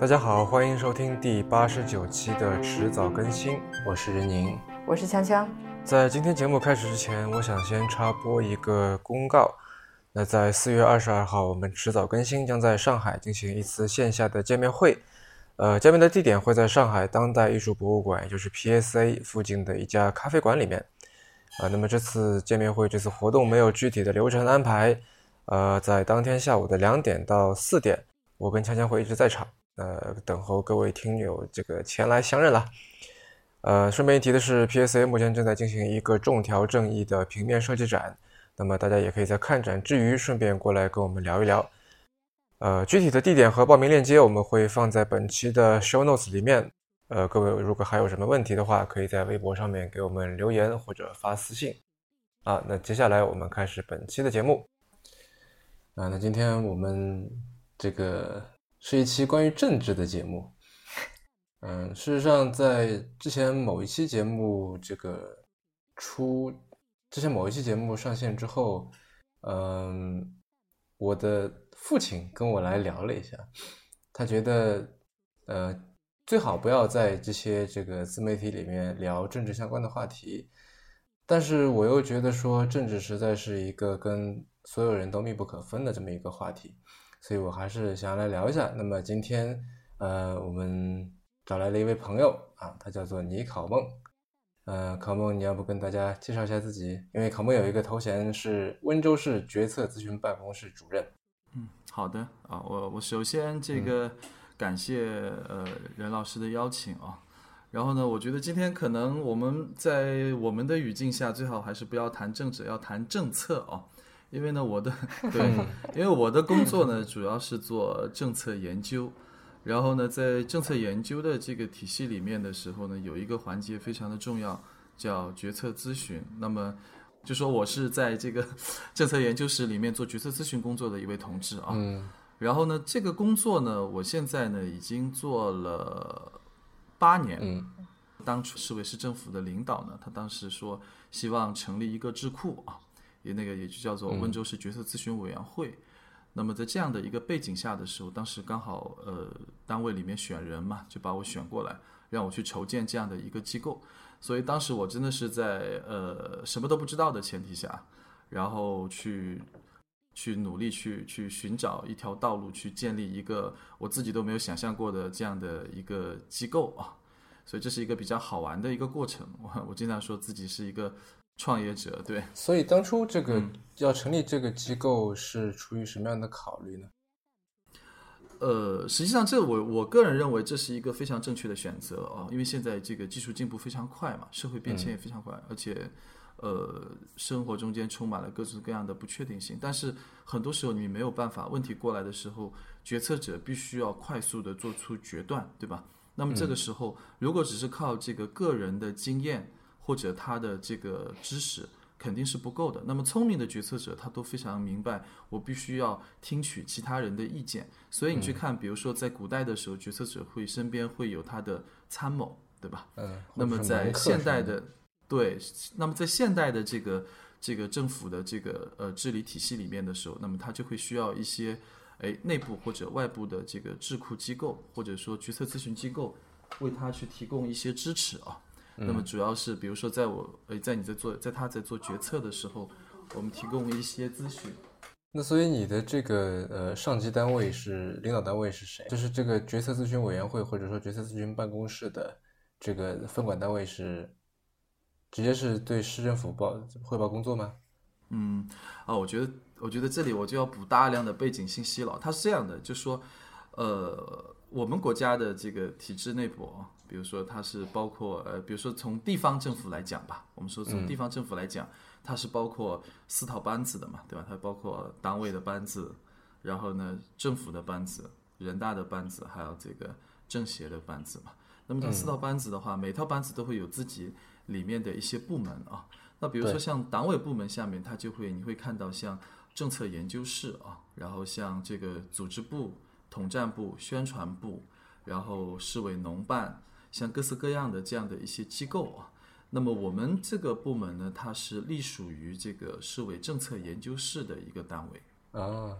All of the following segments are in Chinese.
大家好，欢迎收听第八十九期的迟早更新，我是任宁，我是锵锵。在今天节目开始之前，我想先插播一个公告。那在四月二十二号，我们迟早更新将在上海进行一次线下的见面会。呃，见面的地点会在上海当代艺术博物馆，也就是 PSA 附近的一家咖啡馆里面。啊，那么这次见面会，这次活动没有具体的流程安排。呃，在当天下午的两点到四点，我跟锵锵会一直在场，呃，等候各位听友这个前来相认了。呃，顺便一提的是，PSA 目前正在进行一个众条正义的平面设计展，那么大家也可以在看展之余顺便过来跟我们聊一聊。呃，具体的地点和报名链接我们会放在本期的 show notes 里面。呃，各位如果还有什么问题的话，可以在微博上面给我们留言或者发私信。啊，那接下来我们开始本期的节目。啊，那今天我们这个是一期关于政治的节目。嗯，事实上，在之前某一期节目这个出，之前某一期节目上线之后，嗯，我的父亲跟我来聊了一下，他觉得，呃，最好不要在这些这个自媒体里面聊政治相关的话题，但是我又觉得说政治实在是一个跟所有人都密不可分的这么一个话题，所以我还是想要来聊一下。那么今天，呃，我们。找来了一位朋友啊，他叫做倪考梦。呃，考梦，你要不跟大家介绍一下自己？因为考梦有一个头衔是温州市决策咨询办公室主任。嗯，好的啊，我我首先这个感谢呃任老师的邀请啊。然后呢，我觉得今天可能我们在我们的语境下，最好还是不要谈政治，要谈政策啊。因为呢，我的 对，因为我的工作呢，主要是做政策研究。然后呢，在政策研究的这个体系里面的时候呢，有一个环节非常的重要，叫决策咨询。那么，就说我是在这个 政策研究室里面做决策咨询工作的一位同志啊。嗯。然后呢，这个工作呢，我现在呢已经做了八年。嗯。当初市委市政府的领导呢，他当时说希望成立一个智库啊，也那个也就叫做温州市决策咨询委员会。那么在这样的一个背景下的时候，当时刚好呃单位里面选人嘛，就把我选过来，让我去筹建这样的一个机构。所以当时我真的是在呃什么都不知道的前提下，然后去去努力去去寻找一条道路，去建立一个我自己都没有想象过的这样的一个机构啊。所以这是一个比较好玩的一个过程。我我经常说自己是一个。创业者对，所以当初这个要成立这个机构是出于什么样的考虑呢？呃，实际上这我我个人认为这是一个非常正确的选择啊，因为现在这个技术进步非常快嘛，社会变迁也非常快，而且呃生活中间充满了各式各样的不确定性，但是很多时候你没有办法，问题过来的时候，决策者必须要快速的做出决断，对吧？那么这个时候如果只是靠这个个人的经验。或者他的这个知识肯定是不够的。那么聪明的决策者，他都非常明白，我必须要听取其他人的意见。所以你去看，比如说在古代的时候，决策者会身边会有他的参谋，对吧？嗯。那么在现代的，对，那么在现代的这个这个政府的这个呃治理体系里面的时候，那么他就会需要一些哎内部或者外部的这个智库机构，或者说决策咨询机构，为他去提供一些支持啊。那么主要是，比如说，在我呃，在你在做，在他在做决策的时候，我们提供一些咨询。那所以你的这个呃上级单位是领导单位是谁？就是这个决策咨询委员会或者说决策咨询办公室的这个分管单位是直接是对市政府报汇报工作吗？嗯，啊，我觉得我觉得这里我就要补大量的背景信息了。它是这样的，就说呃，我们国家的这个体制内部。比如说，它是包括呃，比如说从地方政府来讲吧，我们说从地方政府来讲，它是包括四套班子的嘛，对吧？它包括党委的班子，然后呢，政府的班子，人大的班子，还有这个政协的班子嘛。那么这四套班子的话，每套班子都会有自己里面的一些部门啊。那比如说像党委部门下面，它就会你会看到像政策研究室啊，然后像这个组织部、统战部、宣传部，然后市委农办。像各式各样的这样的一些机构啊，那么我们这个部门呢，它是隶属于这个市委政策研究室的一个单位啊。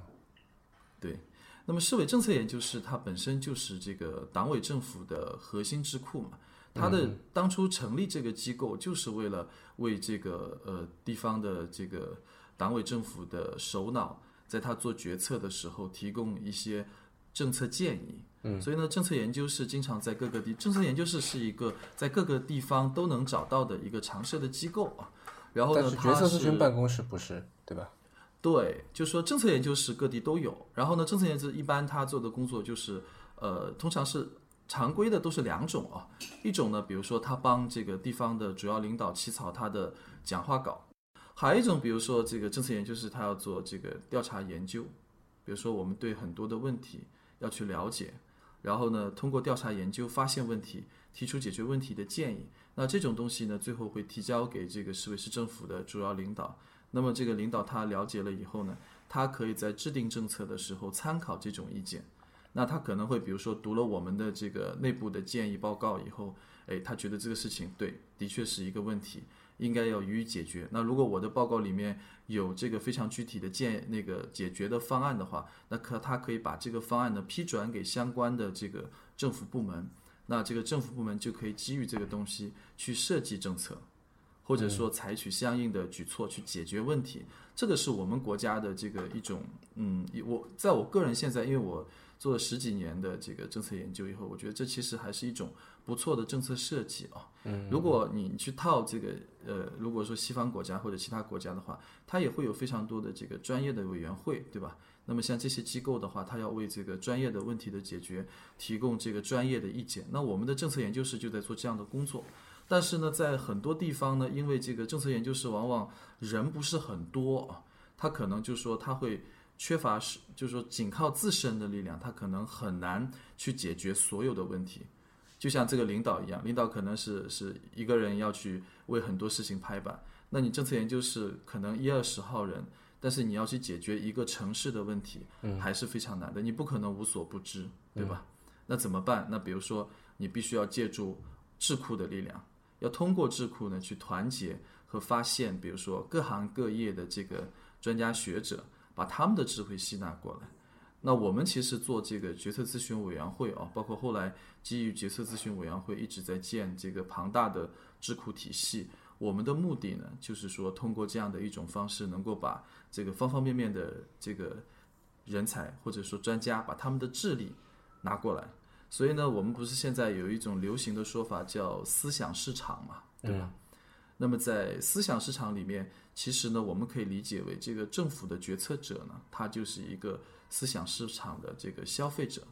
对，那么市委政策研究室它本身就是这个党委政府的核心智库嘛，它的当初成立这个机构就是为了为这个呃地方的这个党委政府的首脑，在他做决策的时候提供一些政策建议。嗯，所以呢，政策研究室经常在各个地，政策研究室是一个在各个地方都能找到的一个常设的机构啊。然后呢，但是决策咨询办公室不是，对吧？对，就说政策研究室各地都有。然后呢，政策研究一般他做的工作就是，呃，通常是常规的都是两种啊。一种呢，比如说他帮这个地方的主要领导起草他的讲话稿；还有一种，比如说这个政策研究室他要做这个调查研究，比如说我们对很多的问题要去了解，然后呢，通过调查研究发现问题，提出解决问题的建议。那这种东西呢，最后会提交给这个市委市政府的主要领导。那么这个领导他了解了以后呢，他可以在制定政策的时候参考这种意见。那他可能会比如说读了我们的这个内部的建议报告以后，哎，他觉得这个事情对，的确是一个问题，应该要予以解决。那如果我的报告里面有这个非常具体的建那个解决的方案的话，那可他可以把这个方案呢批转给相关的这个政府部门，那这个政府部门就可以基于这个东西去设计政策。或者说采取相应的举措去解决问题，这个是我们国家的这个一种，嗯，我在我个人现在，因为我做了十几年的这个政策研究以后，我觉得这其实还是一种不错的政策设计啊。嗯，如果你去套这个，呃，如果说西方国家或者其他国家的话，它也会有非常多的这个专业的委员会，对吧？那么像这些机构的话，它要为这个专业的问题的解决提供这个专业的意见。那我们的政策研究室就在做这样的工作。但是呢，在很多地方呢，因为这个政策研究室往往人不是很多啊，他可能就是说他会缺乏是，就是说仅靠自身的力量，他可能很难去解决所有的问题。就像这个领导一样，领导可能是是一个人要去为很多事情拍板，那你政策研究室可能一二十号人，但是你要去解决一个城市的问题，还是非常难的，你不可能无所不知，对吧？那怎么办？那比如说，你必须要借助智库的力量。要通过智库呢去团结和发现，比如说各行各业的这个专家学者，把他们的智慧吸纳过来。那我们其实做这个决策咨询委员会啊，包括后来基于决策咨询委员会一直在建这个庞大的智库体系。我们的目的呢，就是说通过这样的一种方式，能够把这个方方面面的这个人才或者说专家，把他们的智力拿过来。所以呢，我们不是现在有一种流行的说法叫思想市场嘛，对吧？那么在思想市场里面，其实呢，我们可以理解为这个政府的决策者呢，他就是一个思想市场的这个消费者，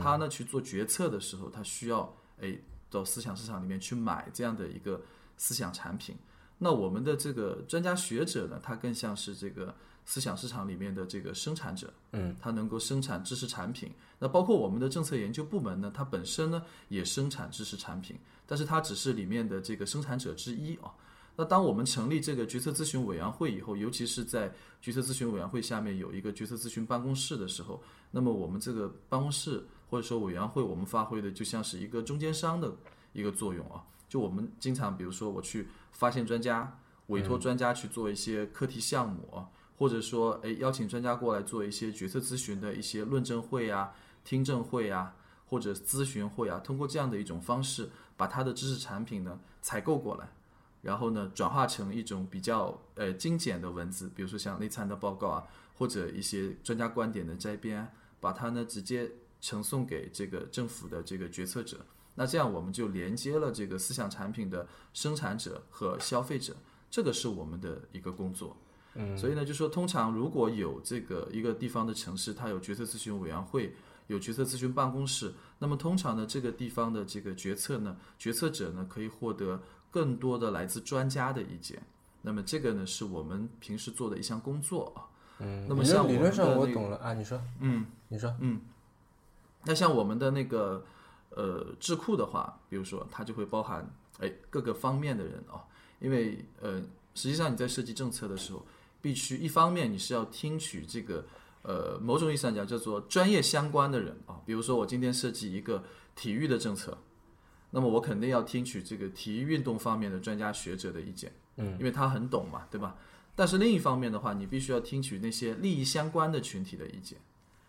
他呢去做决策的时候，他需要哎到思想市场里面去买这样的一个思想产品。那我们的这个专家学者呢，他更像是这个。思想市场里面的这个生产者，嗯，他能够生产知识产品。那包括我们的政策研究部门呢，它本身呢也生产知识产品，但是它只是里面的这个生产者之一啊。那当我们成立这个决策咨询委员会以后，尤其是在决策咨询委员会下面有一个决策咨询办公室的时候，那么我们这个办公室或者说委员会，我们发挥的就像是一个中间商的一个作用啊。就我们经常，比如说我去发现专家，委托专家去做一些课题项目啊。或者说，哎，邀请专家过来做一些决策咨询的一些论证会啊、听证会啊，或者咨询会啊，通过这样的一种方式，把他的知识产品呢采购过来，然后呢转化成一种比较呃精简的文字，比如说像内参的报告啊，或者一些专家观点的摘编，把它呢直接呈送给这个政府的这个决策者。那这样我们就连接了这个思想产品的生产者和消费者，这个是我们的一个工作。嗯，所以呢，就说通常如果有这个一个地方的城市，它有决策咨询委员会，有决策咨询办公室，那么通常呢，这个地方的这个决策呢，决策者呢，可以获得更多的来自专家的意见。那么这个呢，是我们平时做的一项工作啊。嗯，那么像理论上我懂了啊，你说，嗯，你说，嗯，那像我们的那个呃智库的话，比如说它就会包含哎各个方面的人啊，因为呃实际上你在设计政策的时候。必须一方面你是要听取这个，呃，某种意义上讲叫做专业相关的人啊，比如说我今天设计一个体育的政策，那么我肯定要听取这个体育运动方面的专家学者的意见，嗯，因为他很懂嘛，对吧？但是另一方面的话，你必须要听取那些利益相关的群体的意见，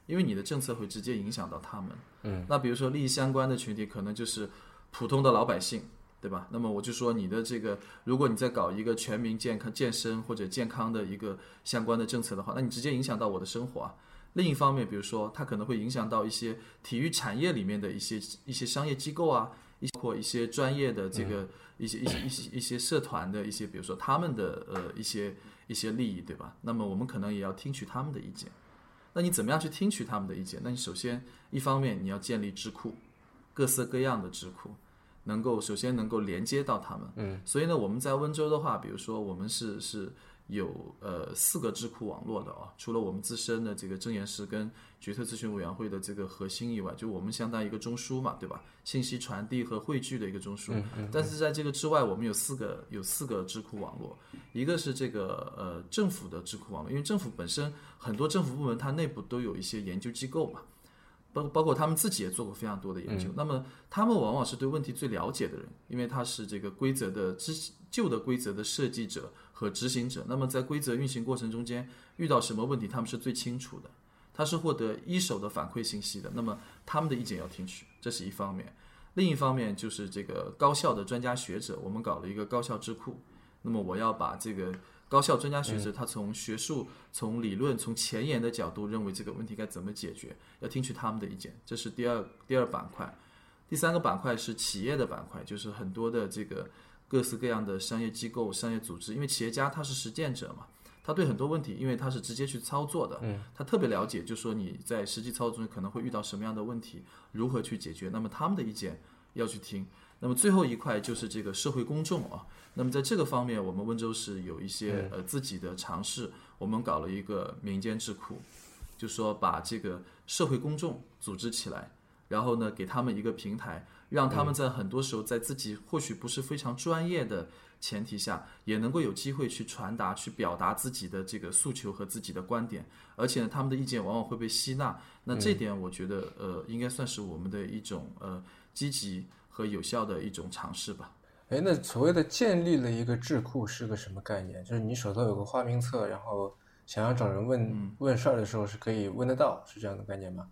因为你的政策会直接影响到他们。嗯，那比如说利益相关的群体，可能就是普通的老百姓，对吧？那么我就说你的这个，如果你在搞一个全民健康、健身或者健康的一个相关的政策的话，那你直接影响到我的生活啊。另一方面，比如说它可能会影响到一些体育产业里面的一些一些商业机构啊，包括一些专业的这个一些一些一些一些社团的一些，比如说他们的呃一些一些利益，对吧？那么我们可能也要听取他们的意见。那你怎么样去听取他们的意见？那你首先一方面你要建立智库，各色各样的智库，能够首先能够连接到他们。嗯，所以呢，我们在温州的话，比如说我们是是有呃四个智库网络的啊，除了我们自身的这个证言师跟决策咨询委员会的这个核心以外，就我们相当于一个中枢嘛，对吧？信息传递和汇聚的一个中枢。但是在这个之外，我们有四个有四个智库网络，一个是这个呃政府的智库网络，因为政府本身很多政府部门它内部都有一些研究机构嘛。包包括他们自己也做过非常多的研究，那么他们往往是对问题最了解的人，因为他是这个规则的之旧的规则的设计者和执行者。那么在规则运行过程中间遇到什么问题，他们是最清楚的，他是获得一手的反馈信息的。那么他们的意见要听取，这是一方面。另一方面就是这个高校的专家学者，我们搞了一个高校智库。那么我要把这个。高校专家学者，他从学术、从理论、从前沿的角度认为这个问题该怎么解决，要听取他们的意见，这是第二第二板块。第三个板块是企业的板块，就是很多的这个各式各样的商业机构、商业组织，因为企业家他是实践者嘛，他对很多问题，因为他是直接去操作的，他特别了解，就说你在实际操作中可能会遇到什么样的问题，如何去解决，那么他们的意见要去听。那么最后一块就是这个社会公众啊。那么在这个方面，我们温州市有一些呃自己的尝试，我们搞了一个民间智库，就说把这个社会公众组织起来，然后呢给他们一个平台，让他们在很多时候在自己或许不是非常专业的前提下，也能够有机会去传达、去表达自己的这个诉求和自己的观点，而且呢他们的意见往往会被吸纳。那这点我觉得呃应该算是我们的一种呃积极和有效的一种尝试吧。哎，那所谓的建立了一个智库是个什么概念？就是你手头有个花名册，然后想要找人问问事儿的时候是可以问得到，是这样的概念吗？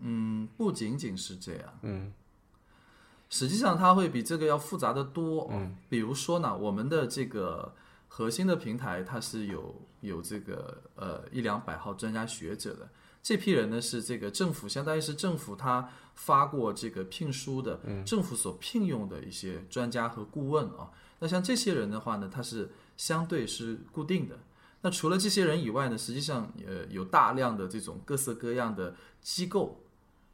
嗯，不仅仅是这样。嗯，实际上它会比这个要复杂的多。嗯，比如说呢，我们的这个核心的平台它是有有这个呃一两百号专家学者的。这批人呢是这个政府，相当于是政府他发过这个聘书的，政府所聘用的一些专家和顾问啊。那像这些人的话呢，他是相对是固定的。那除了这些人以外呢，实际上呃有大量的这种各色各样的机构，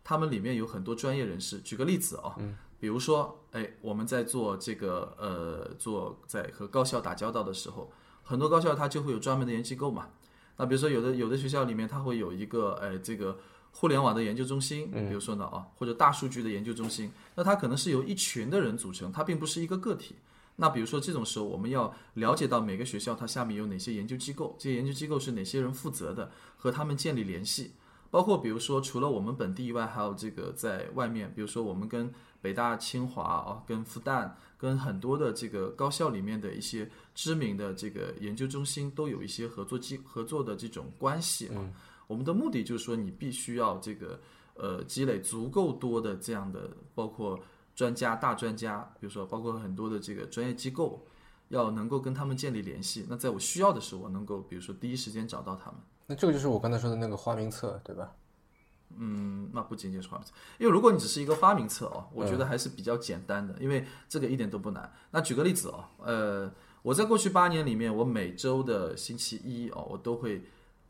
他们里面有很多专业人士。举个例子啊，比如说，哎，我们在做这个呃做在和高校打交道的时候，很多高校它就会有专门的研究机构嘛。那比如说，有的有的学校里面，它会有一个，哎，这个互联网的研究中心，比如说呢，啊，或者大数据的研究中心，那它可能是由一群的人组成，它并不是一个个体。那比如说这种时候，我们要了解到每个学校它下面有哪些研究机构，这些研究机构是哪些人负责的，和他们建立联系。包括比如说，除了我们本地以外，还有这个在外面，比如说我们跟北大、清华啊，跟复旦，跟很多的这个高校里面的一些知名的这个研究中心都有一些合作机合作的这种关系啊。我们的目的就是说，你必须要这个呃积累足够多的这样的，包括专家、大专家，比如说包括很多的这个专业机构，要能够跟他们建立联系。那在我需要的时候，我能够比如说第一时间找到他们。那这个就是我刚才说的那个花名册，对吧？嗯，那不仅仅是花名册，因为如果你只是一个花名册哦，我觉得还是比较简单的，因为这个一点都不难。那举个例子哦，呃，我在过去八年里面，我每周的星期一哦，我都会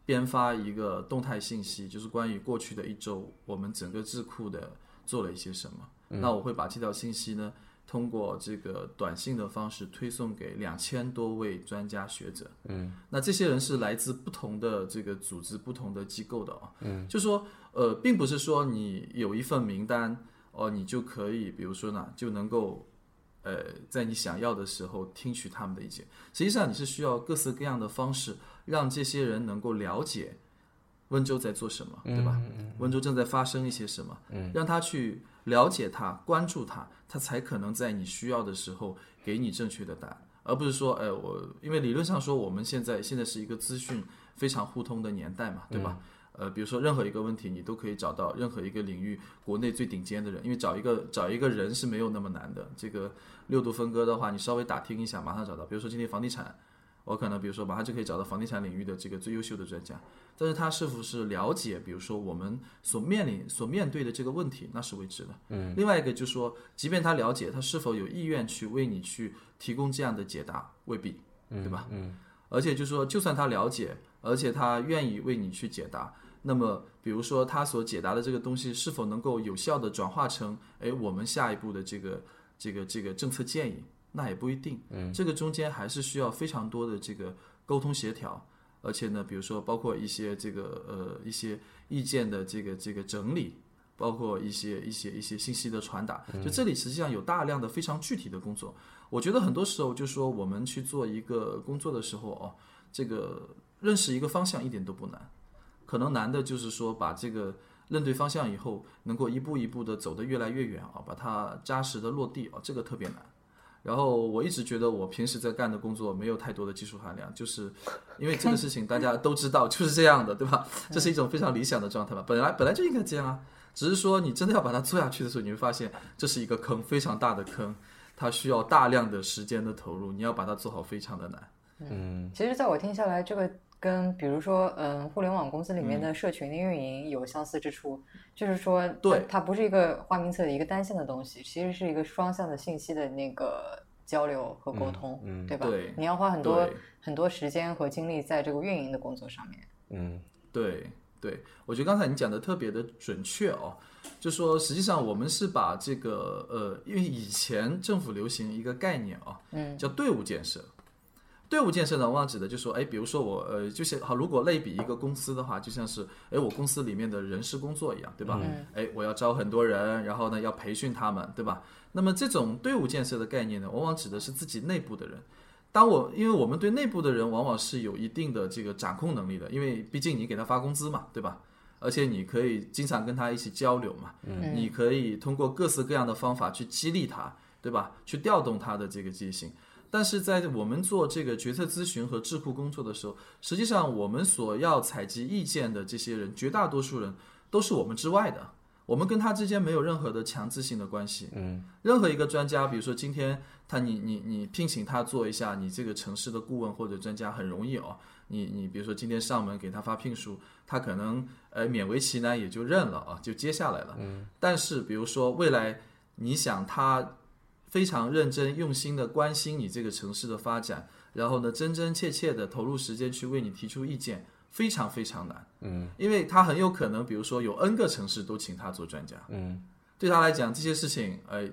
编发一个动态信息，就是关于过去的一周我们整个智库的做了一些什么。那我会把这条信息呢。通过这个短信的方式推送给两千多位专家学者，嗯，那这些人是来自不同的这个组织、不同的机构的啊，嗯，就说呃，并不是说你有一份名单哦，你就可以，比如说呢，就能够呃，在你想要的时候听取他们的意见。实际上，你是需要各式各样的方式，让这些人能够了解温州在做什么，对吧？温州正在发生一些什么，嗯，让他去。了解他，关注他，他才可能在你需要的时候给你正确的答案，而不是说，哎，我因为理论上说，我们现在现在是一个资讯非常互通的年代嘛，对吧？呃，比如说任何一个问题，你都可以找到任何一个领域国内最顶尖的人，因为找一个找一个人是没有那么难的。这个六度分割的话，你稍微打听一下，马上找到。比如说今天房地产，我可能比如说马上就可以找到房地产领域的这个最优秀的专家。但是他是否是了解，比如说我们所面临、所面对的这个问题，那是未知的。嗯。另外一个就是说，即便他了解，他是否有意愿去为你去提供这样的解答，未必，对吧？嗯。而且就是说，就算他了解，而且他愿意为你去解答。那么，比如说他所解答的这个东西是否能够有效的转化成，哎，我们下一步的这个这个这个政策建议，那也不一定。嗯，这个中间还是需要非常多的这个沟通协调，而且呢，比如说包括一些这个呃一些意见的这个这个整理，包括一些一些一些信息的传达，就这里实际上有大量的非常具体的工作。我觉得很多时候就是说我们去做一个工作的时候哦，这个认识一个方向一点都不难。可能难的就是说，把这个认对方向以后，能够一步一步的走得越来越远啊，把它扎实的落地啊，这个特别难。然后我一直觉得我平时在干的工作没有太多的技术含量，就是 因为这个事情大家都知道就是这样的，对吧？这是一种非常理想的状态吧？本来本来就应该这样啊，只是说你真的要把它做下去的时候，你会发现这是一个坑，非常大的坑，它需要大量的时间的投入，你要把它做好非常的难。嗯，其实在我听下来，这个。跟比如说，嗯，互联网公司里面的社群的运营有相似之处，就是说，对，它不是一个花名册的一个单向的东西，其实是一个双向的信息的那个交流和沟通，对吧？对，你要花很多很多时间和精力在这个运营的工作上面。嗯，对对，我觉得刚才你讲的特别的准确哦，就说实际上我们是把这个呃，因为以前政府流行一个概念啊，嗯，叫队伍建设。队伍建设呢，往往指的就是说，哎，比如说我，呃，就是好，如果类比一个公司的话，就像是，哎，我公司里面的人事工作一样，对吧？哎，我要招很多人，然后呢，要培训他们，对吧？那么这种队伍建设的概念呢，往往指的是自己内部的人。当我，因为我们对内部的人往往是有一定的这个掌控能力的，因为毕竟你给他发工资嘛，对吧？而且你可以经常跟他一起交流嘛，你可以通过各式各样的方法去激励他，对吧？去调动他的这个积极性。但是在我们做这个决策咨询和智库工作的时候，实际上我们所要采集意见的这些人，绝大多数人都是我们之外的，我们跟他之间没有任何的强制性的关系。嗯，任何一个专家，比如说今天他你你你聘请他做一下你这个城市的顾问或者专家很容易哦，你你比如说今天上门给他发聘书，他可能呃勉为其难也就认了啊，就接下来了。嗯，但是比如说未来你想他。非常认真用心的关心你这个城市的发展，然后呢，真真切切的投入时间去为你提出意见，非常非常难。嗯，因为他很有可能，比如说有 N 个城市都请他做专家。嗯，对他来讲，这些事情，哎，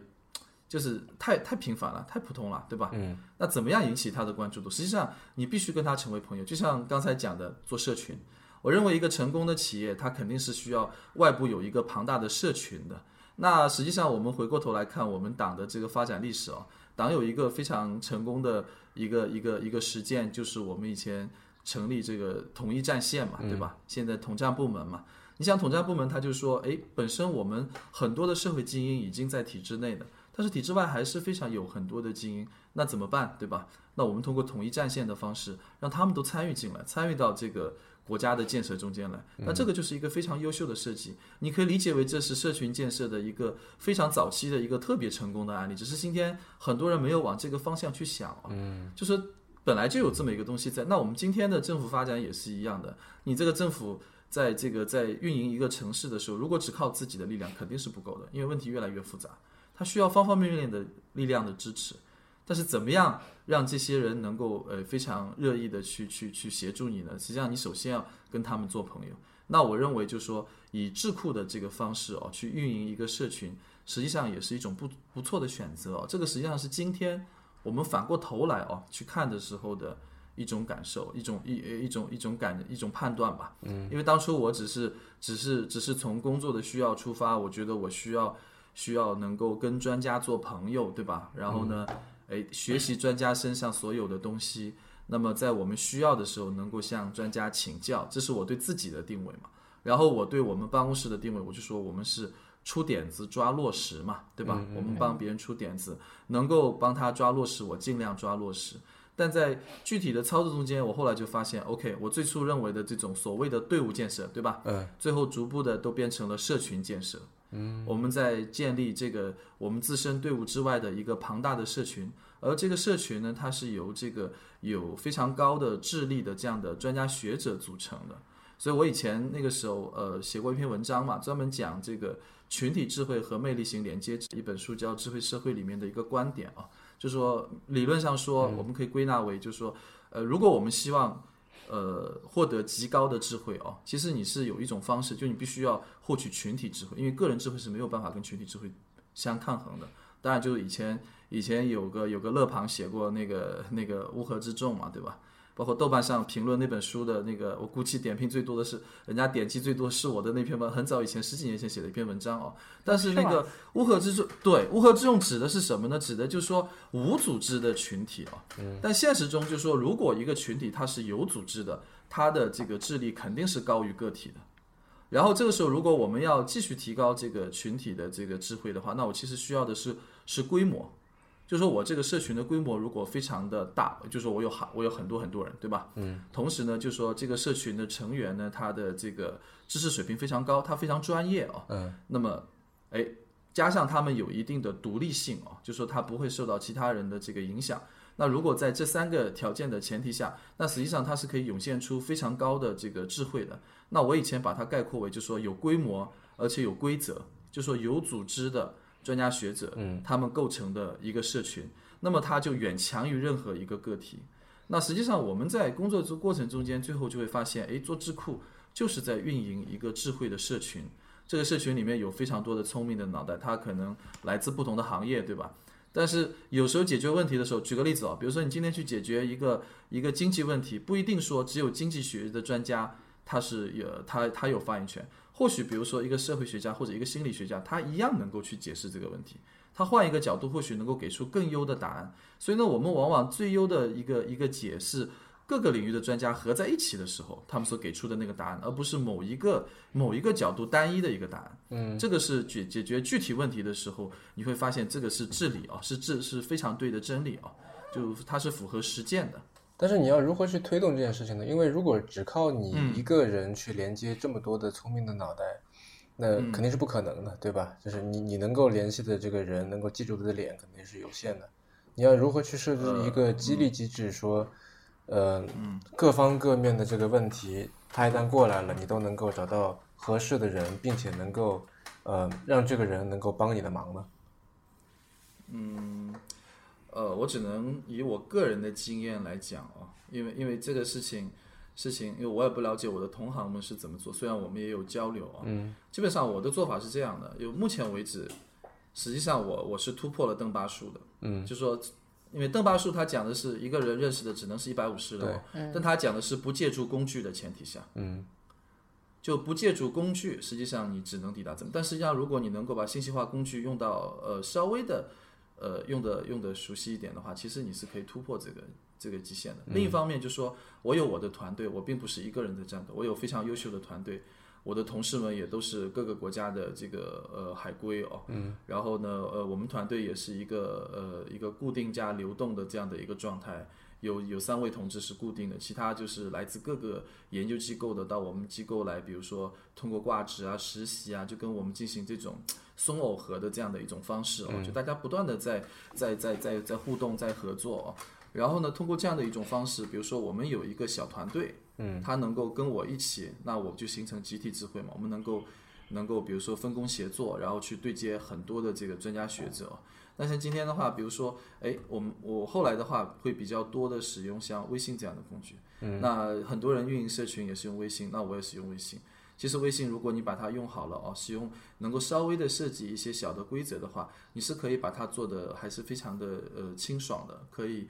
就是太太频繁了，太普通了，对吧？嗯，那怎么样引起他的关注度？实际上，你必须跟他成为朋友。就像刚才讲的，做社群，我认为一个成功的企业，它肯定是需要外部有一个庞大的社群的。那实际上，我们回过头来看我们党的这个发展历史哦，党有一个非常成功的一个一个一个实践，就是我们以前成立这个统一战线嘛，对吧？现在统战部门嘛，你想统战部门，他就说，哎，本身我们很多的社会精英已经在体制内的，但是体制外还是非常有很多的精英，那怎么办，对吧？那我们通过统一战线的方式，让他们都参与进来，参与到这个。国家的建设中间来，那这个就是一个非常优秀的设计。你可以理解为这是社群建设的一个非常早期的一个特别成功的案例。只是今天很多人没有往这个方向去想啊，嗯，就是本来就有这么一个东西在。那我们今天的政府发展也是一样的。你这个政府在这个在运营一个城市的时候，如果只靠自己的力量肯定是不够的，因为问题越来越复杂，它需要方方面面的力量的支持。但是怎么样让这些人能够呃非常热意的去去去协助你呢？实际上你首先要跟他们做朋友。那我认为就是说以智库的这个方式哦去运营一个社群，实际上也是一种不不错的选择哦。这个实际上是今天我们反过头来哦去看的时候的一种感受，一种一一种一种感一种判断吧。嗯，因为当初我只是只是只是从工作的需要出发，我觉得我需要需要能够跟专家做朋友，对吧？然后呢？哎，学习专家身上所有的东西，那么在我们需要的时候能够向专家请教，这是我对自己的定位嘛。然后我对我们办公室的定位，我就说我们是出点子抓落实嘛，对吧？我们帮别人出点子，能够帮他抓落实，我尽量抓落实。但在具体的操作中间，我后来就发现，OK，我最初认为的这种所谓的队伍建设，对吧？嗯，最后逐步的都变成了社群建设。嗯，我们在建立这个我们自身队伍之外的一个庞大的社群，而这个社群呢，它是由这个有非常高的智力的这样的专家学者组成的。所以我以前那个时候，呃，写过一篇文章嘛，专门讲这个群体智慧和魅力型连接，一本书叫《智慧社会》里面的一个观点啊，就是说理论上说，我们可以归纳为，就是说，呃，如果我们希望呃，获得极高的智慧哦，其实你是有一种方式，就你必须要获取群体智慧，因为个人智慧是没有办法跟群体智慧相抗衡的。当然，就是以前以前有个有个勒庞写过那个那个乌合之众嘛，对吧？包括豆瓣上评论那本书的那个，我估计点评最多的是，人家点击最多是我的那篇文，很早以前十几年前写的一篇文章哦。但是那个乌合之众，对乌合之众指的是什么呢？指的就是说无组织的群体啊。嗯。但现实中就是说，如果一个群体它是有组织的，它的这个智力肯定是高于个体的。然后这个时候，如果我们要继续提高这个群体的这个智慧的话，那我其实需要的是是规模。就是说我这个社群的规模如果非常的大，就是说我有好我有很多很多人，对吧？嗯。同时呢，就是说这个社群的成员呢，他的这个知识水平非常高，他非常专业啊。嗯。那么，哎，加上他们有一定的独立性啊，就说他不会受到其他人的这个影响。那如果在这三个条件的前提下，那实际上它是可以涌现出非常高的这个智慧的。那我以前把它概括为，就说有规模而且有规则，就说有组织的。专家学者，嗯，他们构成的一个社群，那么它就远强于任何一个个体。那实际上我们在工作这过程中间，最后就会发现，哎，做智库就是在运营一个智慧的社群。这个社群里面有非常多的聪明的脑袋，它可能来自不同的行业，对吧？但是有时候解决问题的时候，举个例子啊，比如说你今天去解决一个一个经济问题，不一定说只有经济学的专家他是有他他有发言权。或许，比如说一个社会学家或者一个心理学家，他一样能够去解释这个问题。他换一个角度，或许能够给出更优的答案。所以呢，我们往往最优的一个一个解释，各个领域的专家合在一起的时候，他们所给出的那个答案，而不是某一个某一个角度单一的一个答案。嗯，这个是解解决具体问题的时候，你会发现这个是治理啊，是治是非常对的真理啊，就它是符合实践的。但是你要如何去推动这件事情呢？因为如果只靠你一个人去连接这么多的聪明的脑袋，那肯定是不可能的，对吧？就是你你能够联系的这个人，能够记住的脸肯定是有限的。你要如何去设置一个激励机制，说，呃，各方各面的这个问题，他一旦过来了，你都能够找到合适的人，并且能够，呃，让这个人能够帮你的忙吗？嗯。呃，我只能以我个人的经验来讲哦，因为因为这个事情，事情，因为我也不了解我的同行们是怎么做，虽然我们也有交流啊，嗯，基本上我的做法是这样的，有目前为止，实际上我我是突破了邓巴数的，嗯，就说，因为邓巴数他讲的是一个人认识的只能是一百五十人，但他讲的是不借助工具的前提下，嗯，就不借助工具，实际上你只能抵达这么，但实际上如果你能够把信息化工具用到呃稍微的。呃，用的用的熟悉一点的话，其实你是可以突破这个这个极限的。另一方面，就说我有我的团队，我并不是一个人在战斗，我有非常优秀的团队，我的同事们也都是各个国家的这个呃海归哦。嗯。然后呢，呃，我们团队也是一个呃一个固定加流动的这样的一个状态。有有三位同志是固定的，其他就是来自各个研究机构的到我们机构来，比如说通过挂职啊、实习啊，就跟我们进行这种松耦合的这样的一种方式哦，就大家不断的在在在在在互动、在合作。然后呢，通过这样的一种方式，比如说我们有一个小团队，嗯，他能够跟我一起，那我就形成集体智慧嘛。我们能够能够比如说分工协作，然后去对接很多的这个专家学者。那像今天的话，比如说，哎，我们我后来的话会比较多的使用像微信这样的工具。嗯。那很多人运营社群也是用微信，那我也是用微信。其实微信如果你把它用好了哦，使用能够稍微的设计一些小的规则的话，你是可以把它做的还是非常的呃清爽的，可以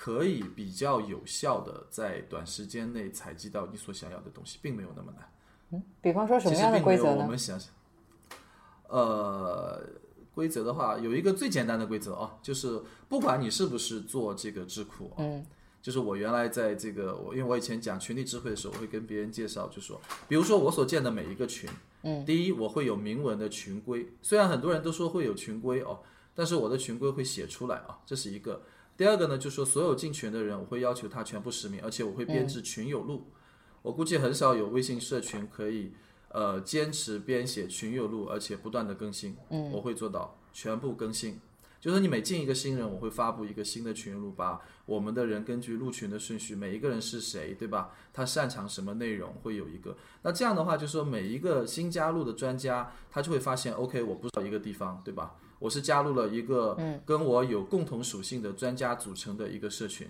可以比较有效的在短时间内采集到你所想要的东西，并没有那么难。嗯，比方说什么样的规则呢？我们想想，呃。规则的话，有一个最简单的规则啊，就是不管你是不是做这个智库，嗯，就是我原来在这个，我因为我以前讲群体智慧的时候，我会跟别人介绍，就说，比如说我所建的每一个群，嗯，第一我会有明文的群规，虽然很多人都说会有群规哦，但是我的群规会写出来啊，这是一个。第二个呢，就是说所有进群的人，我会要求他全部实名，而且我会编制群友录。我估计很少有微信社群可以呃坚持编写群友录，而且不断的更新。嗯，我会做到全部更新。就是你每进一个新人，我会发布一个新的群录，把我们的人根据入群的顺序，每一个人是谁，对吧？他擅长什么内容，会有一个。那这样的话，就是说每一个新加入的专家，他就会发现，OK，我不知道一个地方，对吧？我是加入了一个跟我有共同属性的专家组成的一个社群。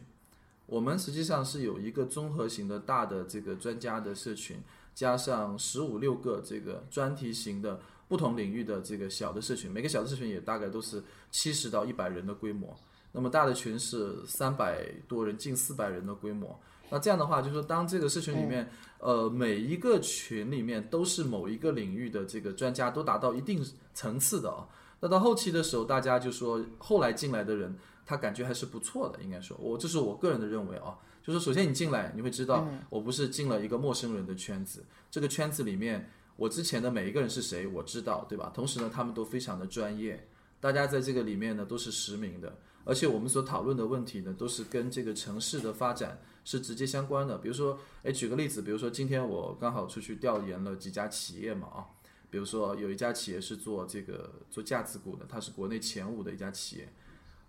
我们实际上是有一个综合型的大的这个专家的社群，加上十五六个这个专题型的。不同领域的这个小的社群，每个小的社群也大概都是七十到一百人的规模，那么大的群是三百多人，近四百人的规模。那这样的话，就是说，当这个社群里面，呃，每一个群里面都是某一个领域的这个专家，都达到一定层次的啊。那到后期的时候，大家就说，后来进来的人，他感觉还是不错的，应该说，我这是我个人的认为啊，就是首先你进来，你会知道，我不是进了一个陌生人的圈子，这个圈子里面。我之前的每一个人是谁，我知道，对吧？同时呢，他们都非常的专业，大家在这个里面呢都是实名的，而且我们所讨论的问题呢都是跟这个城市的发展是直接相关的。比如说，哎，举个例子，比如说今天我刚好出去调研了几家企业嘛，啊，比如说有一家企业是做这个做架子鼓的，它是国内前五的一家企业。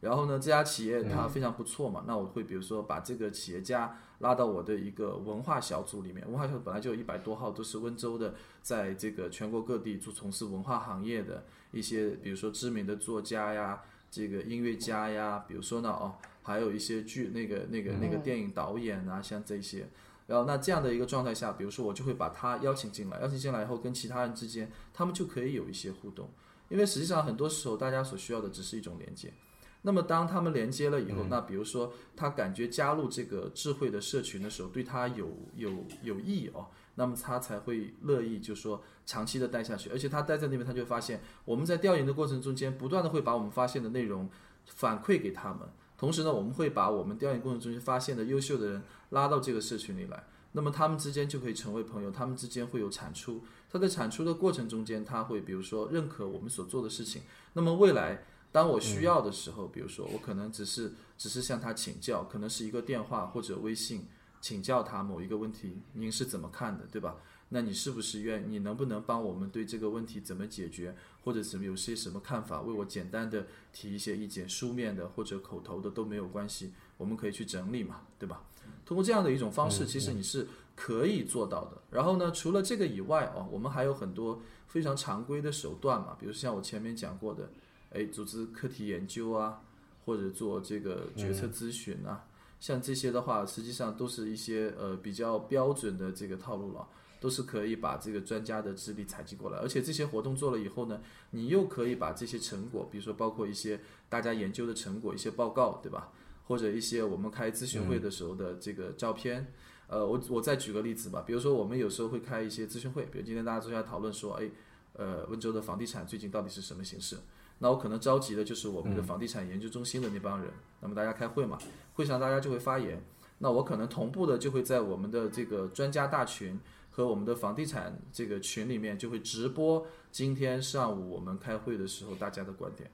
然后呢，这家企业它非常不错嘛，那我会比如说把这个企业家拉到我的一个文化小组里面，文化小组本来就有一百多号，都是温州的，在这个全国各地做从事文化行业的一些，比如说知名的作家呀，这个音乐家呀，比如说呢哦，还有一些剧那个那个那个电影导演啊，像这些，然后那这样的一个状态下，比如说我就会把他邀请进来，邀请进来以后跟其他人之间，他们就可以有一些互动，因为实际上很多时候大家所需要的只是一种连接。那么当他们连接了以后，那比如说他感觉加入这个智慧的社群的时候，对他有有有益哦，那么他才会乐意，就说长期的待下去。而且他待在那边，他就发现我们在调研的过程中间，不断的会把我们发现的内容反馈给他们。同时呢，我们会把我们调研过程中间发现的优秀的人拉到这个社群里来，那么他们之间就可以成为朋友，他们之间会有产出。他在产出的过程中间，他会比如说认可我们所做的事情，那么未来。当我需要的时候，比如说我可能只是只是向他请教，可能是一个电话或者微信请教他某一个问题，您是怎么看的，对吧？那你是不是愿你能不能帮我们对这个问题怎么解决，或者是有些什么看法，为我简单的提一些意见，书面的或者口头的都没有关系，我们可以去整理嘛，对吧？通过这样的一种方式，其实你是可以做到的。然后呢，除了这个以外哦，我们还有很多非常常规的手段嘛，比如像我前面讲过的。哎，组织课题研究啊，或者做这个决策咨询啊，像这些的话，实际上都是一些呃比较标准的这个套路了，都是可以把这个专家的智力采集过来。而且这些活动做了以后呢，你又可以把这些成果，比如说包括一些大家研究的成果、一些报告，对吧？或者一些我们开咨询会的时候的这个照片。呃，我我再举个例子吧，比如说我们有时候会开一些咨询会，比如今天大家坐下讨论说，哎，呃，温州的房地产最近到底是什么形势？那我可能召集的就是我们的房地产研究中心的那帮人，那么大家开会嘛，会上大家就会发言。那我可能同步的就会在我们的这个专家大群和我们的房地产这个群里面就会直播今天上午我们开会的时候大家的观点。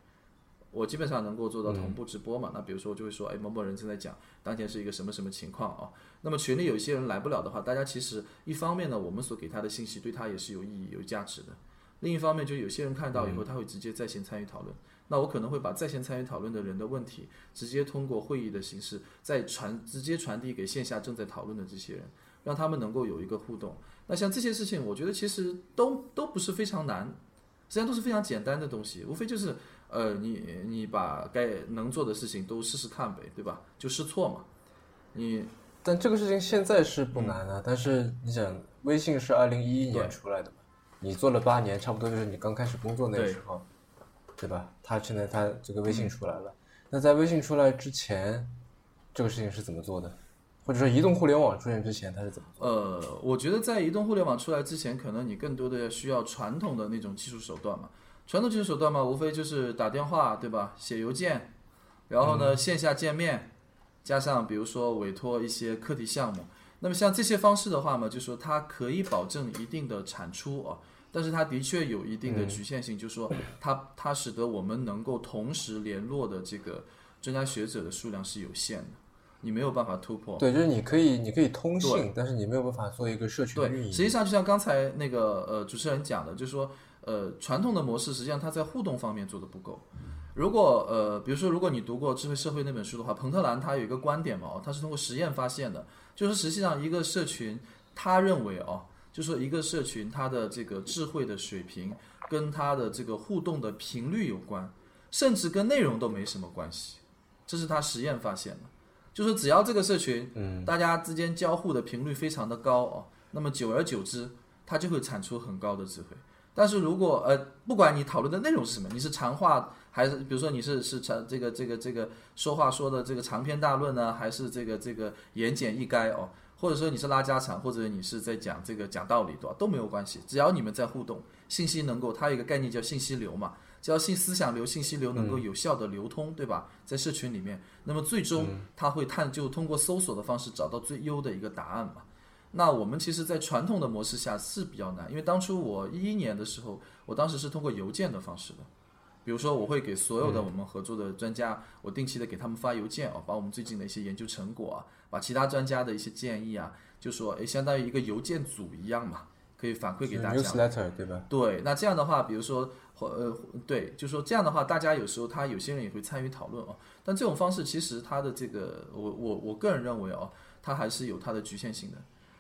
我基本上能够做到同步直播嘛。那比如说我就会说，哎，某某人正在讲当前是一个什么什么情况啊。那么群里有一些人来不了的话，大家其实一方面呢，我们所给他的信息对他也是有意义、有价值的。另一方面，就有些人看到以后，他会直接在线参与讨论。那我可能会把在线参与讨论的人的问题，直接通过会议的形式再传，直接传递给线下正在讨论的这些人，让他们能够有一个互动。那像这些事情，我觉得其实都都不是非常难，实际上都是非常简单的东西，无非就是呃，你你把该能做的事情都试试看呗，对吧？就试错嘛。你但这个事情现在是不难啊，但是你想，微信是二零一一年出来的嘛。你做了八年，差不多就是你刚开始工作那个时候，对吧？他现在他这个微信出来了，那在微信出来之前，这个事情是怎么做的？或者说移动互联网出现之前，它是怎么？呃，我觉得在移动互联网出来之前，可能你更多的要需要传统的那种技术手段嘛。传统技术手段嘛，无非就是打电话，对吧？写邮件，然后呢线下见面，加上比如说委托一些课题项目。那么像这些方式的话嘛，就说它可以保证一定的产出啊，但是它的确有一定的局限性，就是说它它使得我们能够同时联络的这个专家学者的数量是有限的，你没有办法突破。对，就是你可以你可以通信，但是你没有办法做一个社群运对，营。实际上就像刚才那个呃主持人讲的，就是说呃传统的模式实际上它在互动方面做的不够。如果呃比如说如果你读过《智慧社会》那本书的话，彭特兰他有一个观点嘛，哦他是通过实验发现的，就是实际上一个社群，他认为哦，就说一个社群它的这个智慧的水平跟它的这个互动的频率有关，甚至跟内容都没什么关系，这是他实验发现的。就是只要这个社群，嗯，大家之间交互的频率非常的高哦，那么久而久之，它就会产出很高的智慧。但是如果呃，不管你讨论的内容是什么，你是长话还是比如说你是是长这个这个这个说话说的这个长篇大论呢，还是这个这个言简意赅哦，或者说你是拉家常，或者你是在讲这个讲道理，对吧？都没有关系，只要你们在互动，信息能够，它有一个概念叫信息流嘛，只要信思想流、信息流能够有效的流通，对吧？在社群里面，那么最终它会探就通过搜索的方式找到最优的一个答案嘛。那我们其实，在传统的模式下是比较难，因为当初我一一年的时候，我当时是通过邮件的方式的。比如说，我会给所有的我们合作的专家，我定期的给他们发邮件哦，把我们最近的一些研究成果啊，把其他专家的一些建议啊，就说，诶，相当于一个邮件组一样嘛，可以反馈给大家。newsletter 对吧？对，那这样的话，比如说，或呃，对，就说这样的话，大家有时候他有些人也会参与讨论哦。但这种方式其实它的这个，我我我个人认为哦，它还是有它的局限性的。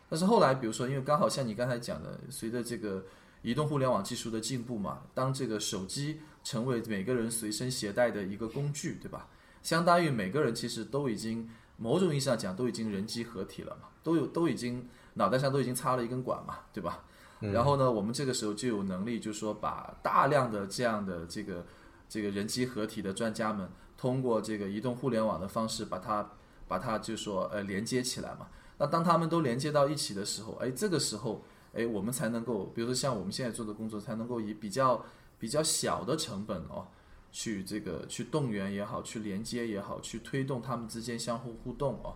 但是后来，比如说，因为刚好像你刚才讲的，随着这个移动互联网技术的进步嘛，当这个手机成为每个人随身携带的一个工具，对吧？相当于每个人其实都已经某种意义上讲都已经人机合体了嘛，都有都已经脑袋上都已经插了一根管嘛，对吧？然后呢，我们这个时候就有能力，就是说把大量的这样的这个这个人机合体的专家们，通过这个移动互联网的方式，把它把它就说呃连接起来嘛。那当他们都连接到一起的时候，哎，这个时候，哎，我们才能够，比如说像我们现在做的工作，才能够以比较比较小的成本哦，去这个去动员也好，去连接也好，去推动他们之间相互互动哦。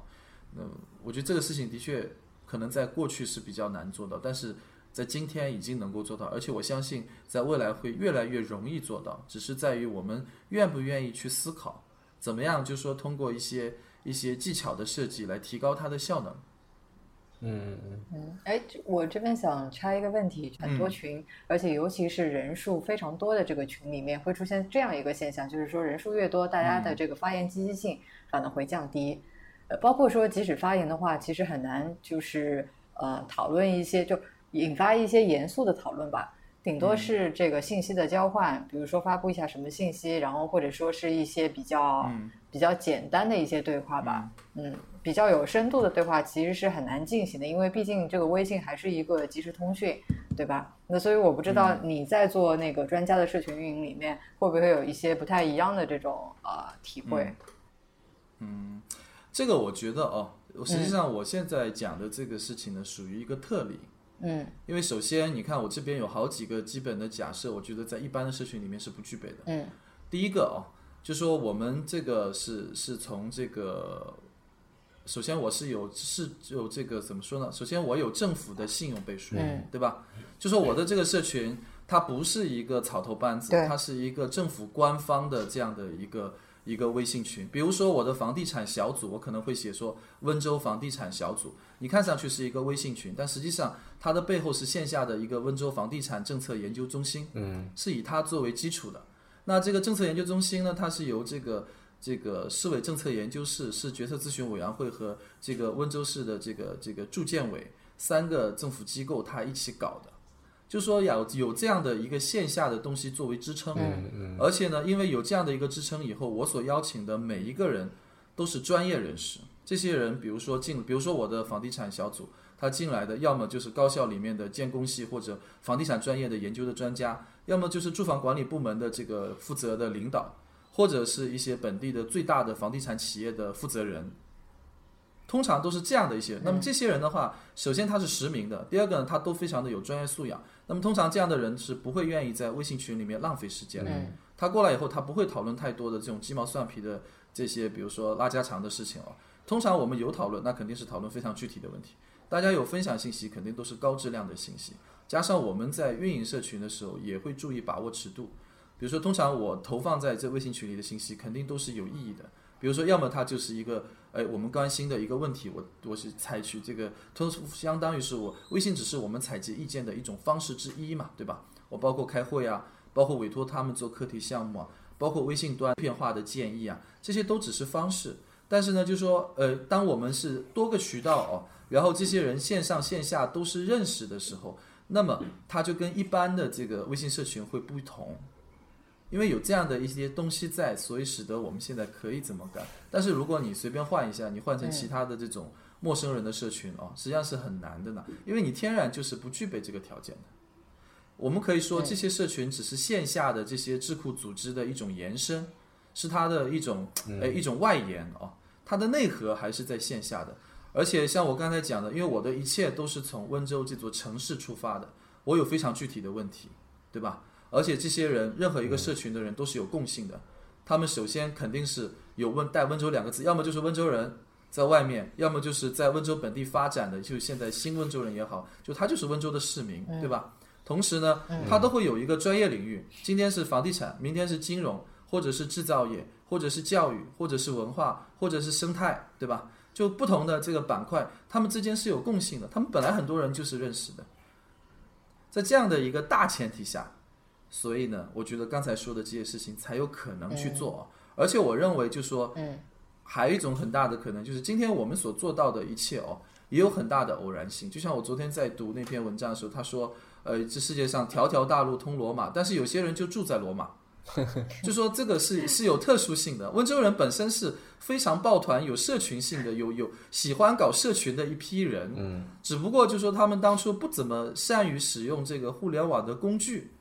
那我觉得这个事情的确可能在过去是比较难做到，但是在今天已经能够做到，而且我相信在未来会越来越容易做到，只是在于我们愿不愿意去思考，怎么样，就是说通过一些一些技巧的设计来提高它的效能。嗯嗯嗯，哎，我这边想插一个问题，很多群，而且尤其是人数非常多的这个群里面，会出现这样一个现象，就是说人数越多，大家的这个发言积极性反而会降低。呃，包括说即使发言的话，其实很难就是呃讨论一些就引发一些严肃的讨论吧。顶多是这个信息的交换，比如说发布一下什么信息，然后或者说是一些比较、比较简单的一些对话吧。嗯，比较有深度的对话其实是很难进行的，因为毕竟这个微信还是一个即时通讯，对吧？那所以我不知道你在做那个专家的社群运营里面，会不会有一些不太一样的这种呃体会？嗯这个我觉得哦，实际上我现在讲的这个事情呢，属于一个特例。嗯因为首先，你看我这边有好几个基本的假设，我觉得在一般的社群里面是不具备的。嗯第一个哦，就说我们这个是是从这个，首先我是有是有这个怎么说呢？首先我有政府的信用背书，嗯对吧？就说我的这个社群，它不是一个草头班子，它是一个政府官方的这样的一个一个微信群。比如说我的房地产小组，我可能会写说温州房地产小组，你看上去是一个微信群，但实际上它的背后是线下的一个温州房地产政策研究中心，嗯，是以它作为基础的。那这个政策研究中心呢，它是由这个这个市委政策研究室、市决策咨询委员会和这个温州市的这个这个住建委三个政府机构它一起搞的。就说有有这样的一个线下的东西作为支撑，嗯而且呢，因为有这样的一个支撑以后，我所邀请的每一个人都是专业人士。这些人，比如说进，比如说我的房地产小组，他进来的要么就是高校里面的建工系或者房地产专业的研究的专家，要么就是住房管理部门的这个负责的领导，或者是一些本地的最大的房地产企业的负责人。通常都是这样的一些。那么这些人的话，首先他是实名的，第二个呢，他都非常的有专业素养。那么通常这样的人是不会愿意在微信群里面浪费时间的。嗯他过来以后，他不会讨论太多的这种鸡毛蒜皮的这些，比如说拉家常的事情哦。通常我们有讨论，那肯定是讨论非常具体的问题。大家有分享信息，肯定都是高质量的信息。加上我们在运营社群的时候，也会注意把握尺度。比如说，通常我投放在这微信群里的信息，肯定都是有意义的，比如说，要么它就是一个，哎，我们关心的一个问题，我我是采取这个，它相当于是我微信只是我们采集意见的一种方式之一嘛，对吧？我包括开会啊，包括委托他们做课题项目啊，包括微信端片化的建议啊，这些都只是方式。但是呢，就说，呃，当我们是多个渠道哦，然后这些人线上线下都是认识的时候，那么它就跟一般的这个微信社群会不同。因为有这样的一些东西在，所以使得我们现在可以这么干。但是如果你随便换一下，你换成其他的这种陌生人的社群哦，实际上是很难的呢，因为你天然就是不具备这个条件的。我们可以说，这些社群只是线下的这些智库组织的一种延伸，是它的一种哎一种外延哦，它的内核还是在线下的。而且像我刚才讲的，因为我的一切都是从温州这座城市出发的，我有非常具体的问题，对吧？而且这些人，任何一个社群的人都是有共性的，他们首先肯定是有温带温州两个字，要么就是温州人在外面，要么就是在温州本地发展的，就现在新温州人也好，就他就是温州的市民，对吧？同时呢，他都会有一个专业领域，今天是房地产，明天是金融，或者是制造业，或者是教育，或者是文化，或者是生态，对吧？就不同的这个板块，他们之间是有共性的，他们本来很多人就是认识的，在这样的一个大前提下。所以呢，我觉得刚才说的这些事情才有可能去做，而且我认为就说，嗯，还有一种很大的可能就是今天我们所做到的一切哦，也有很大的偶然性。就像我昨天在读那篇文章的时候，他说，呃，这世界上条条大路通罗马，但是有些人就住在罗马，就说这个是是有特殊性的。温州人本身是非常抱团、有社群性的，有有喜欢搞社群的一批人，嗯，只不过就说他们当初不怎么善于使用这个互联网的工具。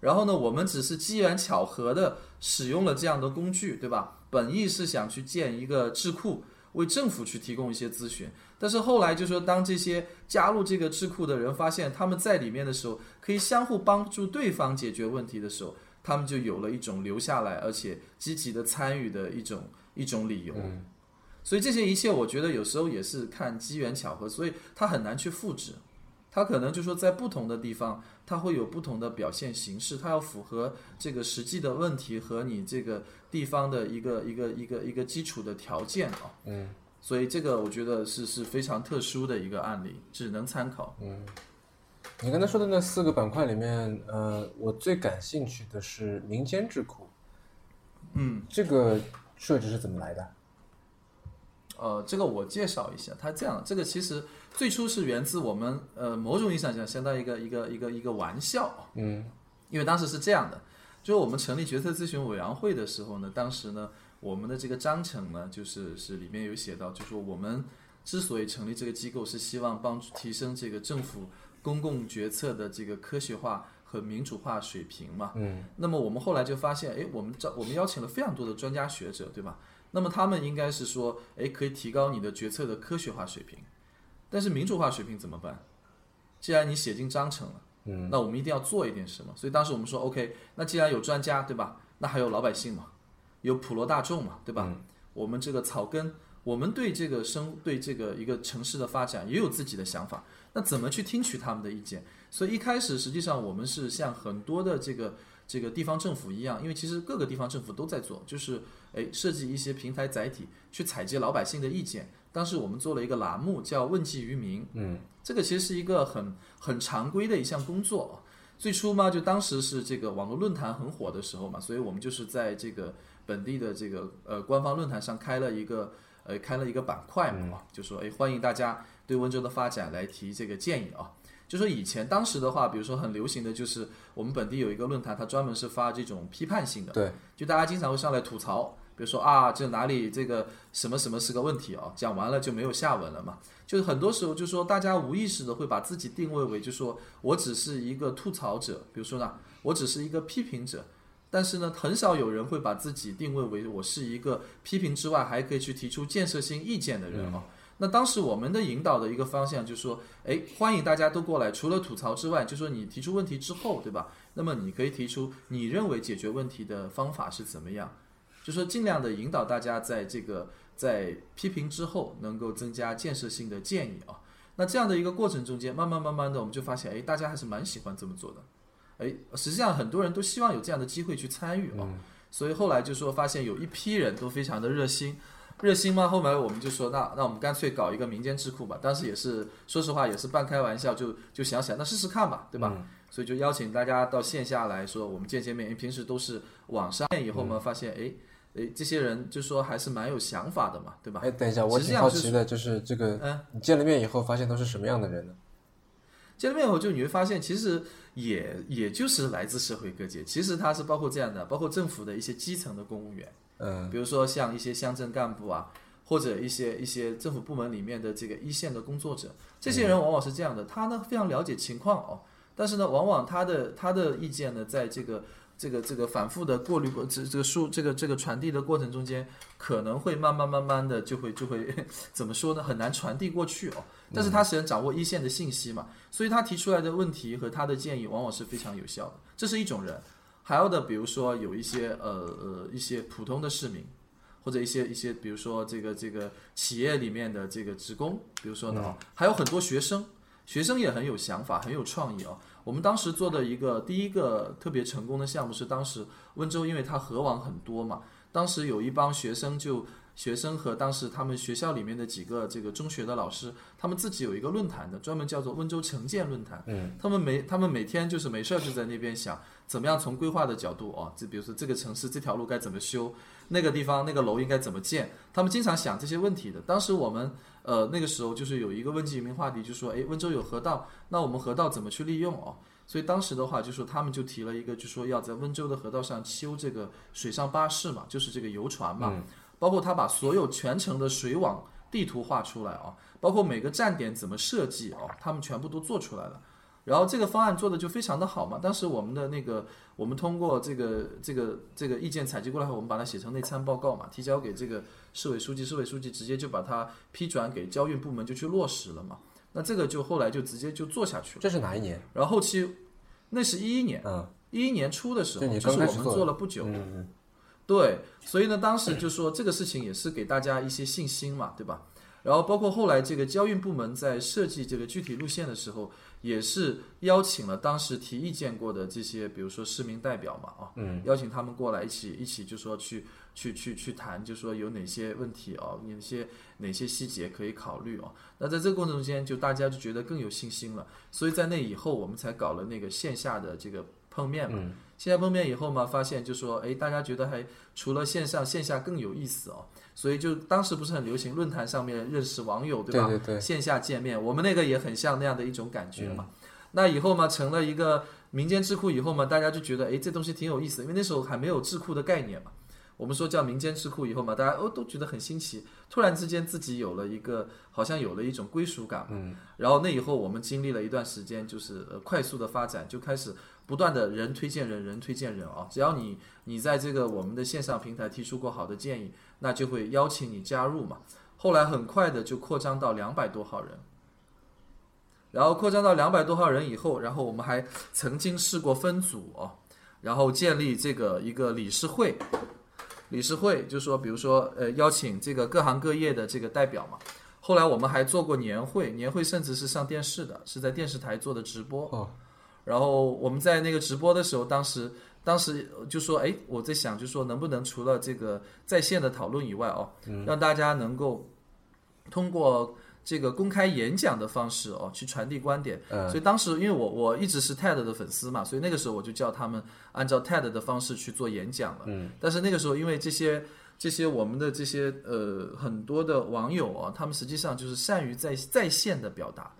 然后呢，我们只是机缘巧合的使用了这样的工具，对吧？本意是想去建一个智库，为政府去提供一些咨询。但是后来就说，当这些加入这个智库的人发现他们在里面的时候，可以相互帮助对方解决问题的时候，他们就有了一种留下来而且积极的参与的一种一种理由。所以这些一切，我觉得有时候也是看机缘巧合，所以它很难去复制。它可能就说在不同的地方。它会有不同的表现形式，它要符合这个实际的问题和你这个地方的一个一个一个一个基础的条件啊。嗯，所以这个我觉得是是非常特殊的一个案例，只能参考。嗯，你刚才说的那四个板块里面，呃，我最感兴趣的是民间智库。嗯，这个设置是怎么来的？呃，这个我介绍一下，它这样，这个其实最初是源自我们呃某种意义上讲，相当于一个一个一个一个玩笑，嗯，因为当时是这样的，就是我们成立决策咨询委员会的时候呢，当时呢，我们的这个章程呢，就是是里面有写到，就说我们之所以成立这个机构，是希望帮助提升这个政府公共决策的这个科学化和民主化水平嘛，嗯，那么我们后来就发现，哎，我们招我们邀请了非常多的专家学者，对吧？那么他们应该是说，哎，可以提高你的决策的科学化水平，但是民主化水平怎么办？既然你写进章程了，嗯，那我们一定要做一点什么。所以当时我们说，OK，那既然有专家，对吧？那还有老百姓嘛，有普罗大众嘛，对吧？我们这个草根，我们对这个生对这个一个城市的发展也有自己的想法，那怎么去听取他们的意见？所以一开始实际上我们是向很多的这个。这个地方政府一样，因为其实各个地方政府都在做，就是诶设计一些平台载体去采集老百姓的意见。当时我们做了一个栏目叫“问计于民”，嗯，这个其实是一个很很常规的一项工作。最初嘛，就当时是这个网络论坛很火的时候嘛，所以我们就是在这个本地的这个呃官方论坛上开了一个呃开了一个板块嘛，就说诶欢迎大家对温州的发展来提这个建议啊。就说以前当时的话，比如说很流行的就是我们本地有一个论坛，它专门是发这种批判性的，对，就大家经常会上来吐槽，比如说啊，这哪里这个什么什么是个问题啊，讲完了就没有下文了嘛。就是很多时候就说大家无意识的会把自己定位为，就说我只是一个吐槽者，比如说呢，我只是一个批评者，但是呢，很少有人会把自己定位为我是一个批评之外还可以去提出建设性意见的人啊。那当时我们的引导的一个方向就是说，哎，欢迎大家都过来，除了吐槽之外，就说你提出问题之后，对吧？那么你可以提出你认为解决问题的方法是怎么样，就说尽量的引导大家在这个在批评之后能够增加建设性的建议啊。那这样的一个过程中间，慢慢慢慢的我们就发现，哎，大家还是蛮喜欢这么做的，哎，实际上很多人都希望有这样的机会去参与啊。所以后来就说发现有一批人都非常的热心，热心吗，后来我们就说那那我们干脆搞一个民间智库吧。当时也是说实话也是半开玩笑，就就想想那试试看吧，对吧？所以就邀请大家到线下来说我们见见面，因为平时都是网上面，以后嘛发现哎。诶，这些人就说还是蛮有想法的嘛，对吧？哎，等一下，我挺好奇的，就是这个，嗯，你见了面以后发现都是什么样的人呢？见了面以后，就你会发现，其实也也就是来自社会各界，其实他是包括这样的，包括政府的一些基层的公务员，嗯，比如说像一些乡镇干部啊，或者一些一些政府部门里面的这个一线的工作者，这些人往往是这样的，他呢非常了解情况哦，但是呢，往往他的他的意见呢，在这个。这个这个反复的过滤过这这个数这个这个传递的过程中间，可能会慢慢慢慢的就会就会怎么说呢？很难传递过去哦。但是他实际上掌握一线的信息嘛，所以他提出来的问题和他的建议往往是非常有效的。这是一种人，还有的比如说有一些呃呃一些普通的市民，或者一些一些比如说这个这个企业里面的这个职工，比如说呢，还有很多学生，学生也很有想法，很有创意哦。我们当时做的一个第一个特别成功的项目是，当时温州因为它河网很多嘛，当时有一帮学生就学生和当时他们学校里面的几个这个中学的老师，他们自己有一个论坛的，专门叫做温州城建论坛。嗯，他们每他们每天就是没事儿就在那边想，怎么样从规划的角度哦，就比如说这个城市这条路该怎么修，那个地方那个楼应该怎么建，他们经常想这些问题的。当时我们。呃，那个时候就是有一个问题，移民话题，就说，哎，温州有河道，那我们河道怎么去利用哦？所以当时的话，就说他们就提了一个，就说要在温州的河道上修这个水上巴士嘛，就是这个游船嘛，包括他把所有全程的水网地图画出来啊，包括每个站点怎么设计啊，他们全部都做出来了。然后这个方案做的就非常的好嘛，当时我们的那个，我们通过这个这个这个意见采集过来后，我们把它写成内参报告嘛，提交给这个市委书记，市委书记直接就把它批转给交运部门就去落实了嘛。那这个就后来就直接就做下去了。这是哪一年？然后后期，那是一一年，嗯，一一年初的时候，就是我们做了不久，嗯嗯，对，所以呢，当时就说这个事情也是给大家一些信心嘛，对吧？然后包括后来这个交运部门在设计这个具体路线的时候。也是邀请了当时提意见过的这些，比如说市民代表嘛，啊，嗯，邀请他们过来一起一起，就说去去去去谈，就说有哪些问题啊，哪些哪些细节可以考虑啊。那在这个过程中间，就大家就觉得更有信心了。所以在那以后，我们才搞了那个线下的这个碰面嘛。线下碰面以后嘛，发现就说，哎，大家觉得还除了线上，线下更有意思哦。所以就当时不是很流行论坛上面认识网友，对吧？对对。线下见面，我们那个也很像那样的一种感觉嘛。那以后嘛，成了一个民间智库以后嘛，大家就觉得，哎，这东西挺有意思，因为那时候还没有智库的概念嘛。我们说叫民间智库以后嘛，大家哦都觉得很新奇，突然之间自己有了一个，好像有了一种归属感。嗯。然后那以后我们经历了一段时间，就是呃快速的发展，就开始不断的人推荐人，人推荐人啊。只要你你在这个我们的线上平台提出过好的建议，那就会邀请你加入嘛。后来很快的就扩张到两百多号人。然后扩张到两百多号人以后，然后我们还曾经试过分组哦，然后建立这个一个理事会。理事会就说，比如说，呃，邀请这个各行各业的这个代表嘛。后来我们还做过年会，年会甚至是上电视的，是在电视台做的直播。哦。然后我们在那个直播的时候，当时当时就说，哎，我在想，就说能不能除了这个在线的讨论以外哦，让大家能够通过这个公开演讲的方式哦，去传递观点。所以当时因为我我一直是 TED 的粉丝嘛，所以那个时候我就叫他们按照 TED 的方式去做演讲了。嗯。但是那个时候因为这些这些我们的这些呃很多的网友啊，他们实际上就是善于在在线的表达。